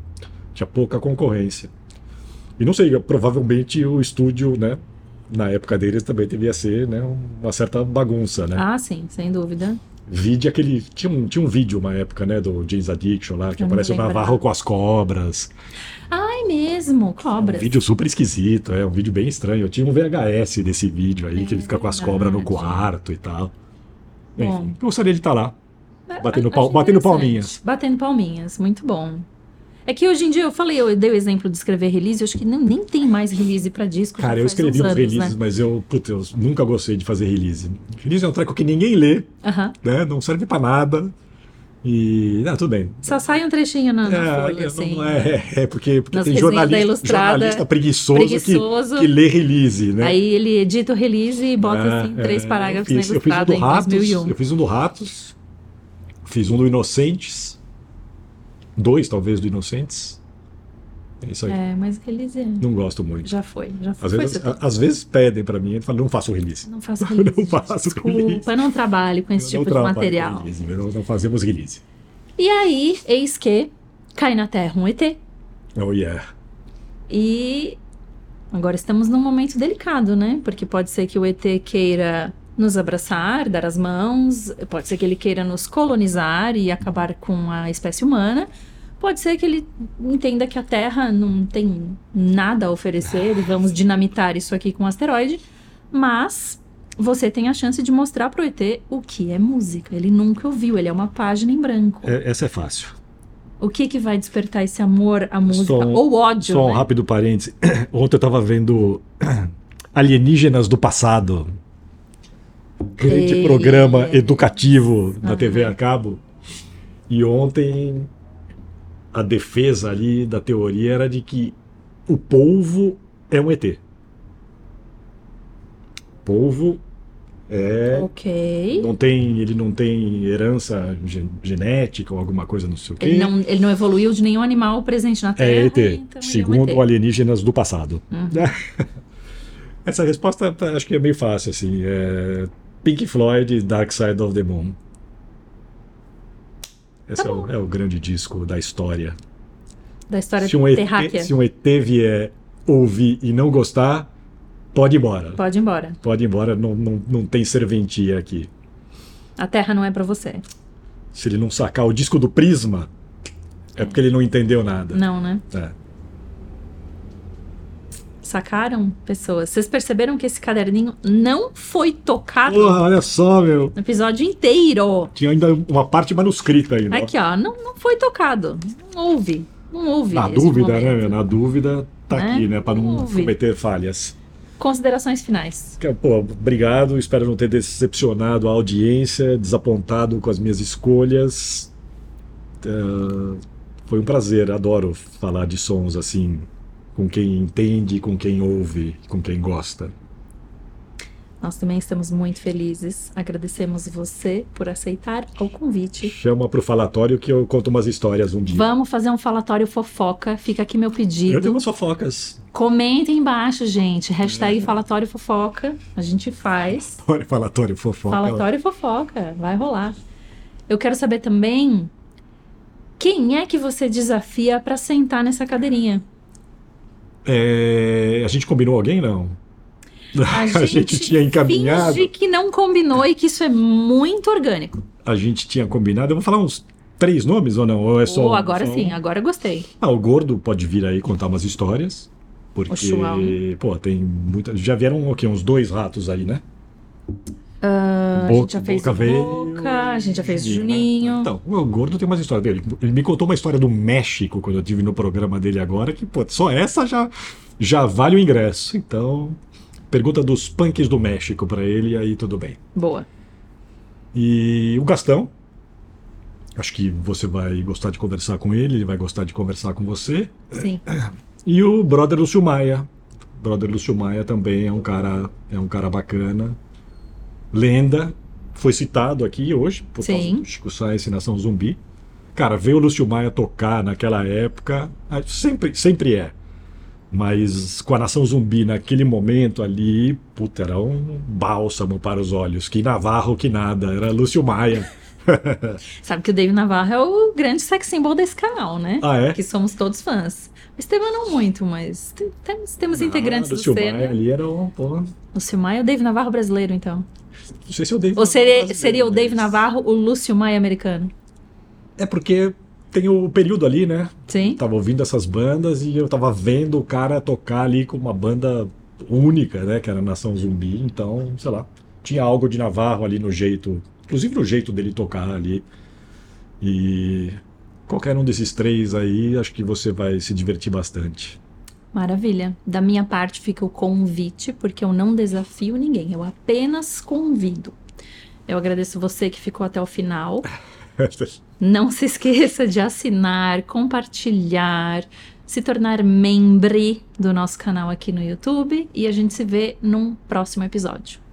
Tinha pouca concorrência. E não sei, provavelmente o estúdio, né? Na época deles também devia ser, né? Uma certa bagunça, né? Ah, sim, sem dúvida. Vide aquele. Tinha um, tinha um vídeo uma época, né? Do James Addiction lá, que Eu aparece o. Navarro com as cobras. Ai, mesmo, Um cobras. vídeo super esquisito, é um vídeo bem estranho. Eu tinha um VHS desse vídeo aí, que ele fica com as cobras no É quarto e tal. Bom. Enfim, gostaria de estar lá. Batendo, Acho pal, batendo palminhas. Batendo palminhas, muito bom. É que hoje em dia, eu falei, eu dei o exemplo de escrever release, eu acho que não, nem tem mais release pra disco. Cara, eu escrevi uns anos, releases, né? mas eu, puta, eu nunca gostei de fazer release. Release é um treco que ninguém lê, Aham. né? Não serve pra nada. E. Ah, tudo bem. Só sai um trechinho na, na É, folha, assim. não é, é porque, porque Nas tem jornalista, Ilustrada, jornalista preguiçoso, preguiçoso. Que, que lê release, né? Aí ele edita o release e bota, É, assim, três é, parágrafos eu na fiz, eu fiz um ilustrada do Ratos, 2001. eu fiz um do Ratos, fiz um do Inocentes, dois talvez do Inocentes. É isso aí. É, mas release Não gosto muito. já foi, já foi. Às vezes, a- às vezes pedem pra mim, eu falo, não faço release. Não faço release. não faço Desculpa, release. eu não trabalho com esse Eu tipo de material. release, não, não fazemos release. E aí, eis que cai na Terra um ET. Oh yeah. E agora estamos num momento delicado, né? Porque pode ser que o ET queira nos abraçar, dar as mãos, pode ser que ele queira nos colonizar e acabar com a espécie humana. Pode ser que ele entenda que a Terra não tem nada a oferecer e vamos dinamitar isso aqui com um asteroide. Mas você tem a chance de mostrar pro ET o que é música. Ele nunca ouviu, ele é uma página em branco. É- essa é fácil. O que que vai despertar esse amor à música? Um- Ou ódio, Só um né? rápido parêntese. Ontem eu tava vendo Alienígenas do Passado. Grande Ei. programa educativo da Aham. TV a cabo. E ontem a defesa ali da teoria era de que o polvo é um ET. Polvo é Ok. não tem, ele não tem herança gen- genética ou alguma coisa, não sei o quê. Ele não, ele não evoluiu de nenhum animal presente na Terra. É ET, então segundo é um ET. alienígenas do passado. Uhum. Essa resposta tá, acho que é meio fácil, assim. É Pink Floyd, Dark Side of the Moon. Esse Tá é, o, é o grande disco da história. Da história Se um, ET, terráquea. se um ET vier ouvir e não gostar, pode ir embora. Pode ir embora. Pode ir embora, não, não, não tem serventia aqui. A Terra não é pra você. Se ele não sacar o disco do Prisma, é porque ele não entendeu nada. Não, né? É. Sacaram, pessoas? Vocês perceberam que esse caderninho não foi tocado Porra, olha só, meu. no episódio inteiro? Tinha ainda uma parte manuscrita ainda. Aqui, ó, não, não foi tocado. Não houve. Não houve. Na dúvida, né, momento. meu? Na dúvida, tá Né? aqui, né? Pra não Ouve. cometer falhas. Considerações finais. Pô, obrigado. Espero não ter decepcionado a audiência, desapontado com as minhas escolhas. É, Foi um prazer. Adoro falar de sons assim, com quem entende, com quem ouve, com quem gosta. Nós também estamos muito felizes. Agradecemos você por aceitar o convite. Chama pro falatório que eu conto umas histórias um dia. Vamos fazer um falatório fofoca. Fica aqui meu Eu tenho pedido. umas fofocas. Comentem embaixo, gente. É. Hashtag falatório fofoca. A gente faz. Olha, falatório fofoca. Falatório fofoca. Vai rolar. Eu quero saber também quem é que você desafia pra sentar nessa cadeirinha. É, A gente combinou alguém, não? A gente, tinha encaminhado. Finge que não combinou e que isso é muito orgânico. A gente tinha combinado. Eu vou falar uns três nomes ou não? Ou é só. Ou agora só um? sim, agora eu gostei. Ah, o Gordo pode vir aí contar umas histórias. Porque, pô, tem muita. Já vieram o quê? Uns dois ratos aí, né? A Boca- gente já fez Boca Boca, a gente já fez o Juninho. Então, o Gordo tem umas histórias dele. Ele me contou uma história do México quando eu tive no programa dele agora, que, pô, só essa já, já vale o ingresso. Então, pergunta dos punks do México pra ele, aí tudo bem. Boa. E o Gastão, acho que você vai gostar de conversar com ele, ele vai gostar de conversar com você. Sim. E o brother Lúcio Maia. Brother Lúcio Maia também é um cara, é um cara bacana. Lenda, foi citado aqui hoje por causa Sim. do Chico e Nação Zumbi. Cara, ver o Lúcio Maia tocar naquela época, ah, sempre, sempre é. Mas com a Nação Zumbi naquele momento ali, puta, era um bálsamo para os olhos. Que Navarro, que nada. Era Lúcio Maia. Sabe que o David Navarro é o grande sex symbol desse canal, né? Ah, é? Que somos todos fãs. O Esteban não muito, mas te- temos, temos integrantes ah, do Maia ali era um. Pô, Lúcio Maia é o Dave Navarro brasileiro, então. Não sei se eu dei. Ou seria, seria o Dave Navarro o Lúcio Maia americano? É porque tem o período ali, né? Sim? Tava ouvindo essas bandas e eu tava vendo o cara tocar ali com uma banda única, né? Que era Nação Zumbi. Então, sei lá, tinha algo de Navarro ali no jeito, inclusive no jeito dele tocar ali. E qualquer um desses três aí, acho que você vai se divertir bastante. Maravilha. Da minha parte fica o convite, porque eu não desafio ninguém, eu apenas convido. Eu agradeço você que ficou até o final. Não se esqueça de assinar, compartilhar, se tornar membro do nosso canal aqui no YouTube e a gente se vê num próximo episódio.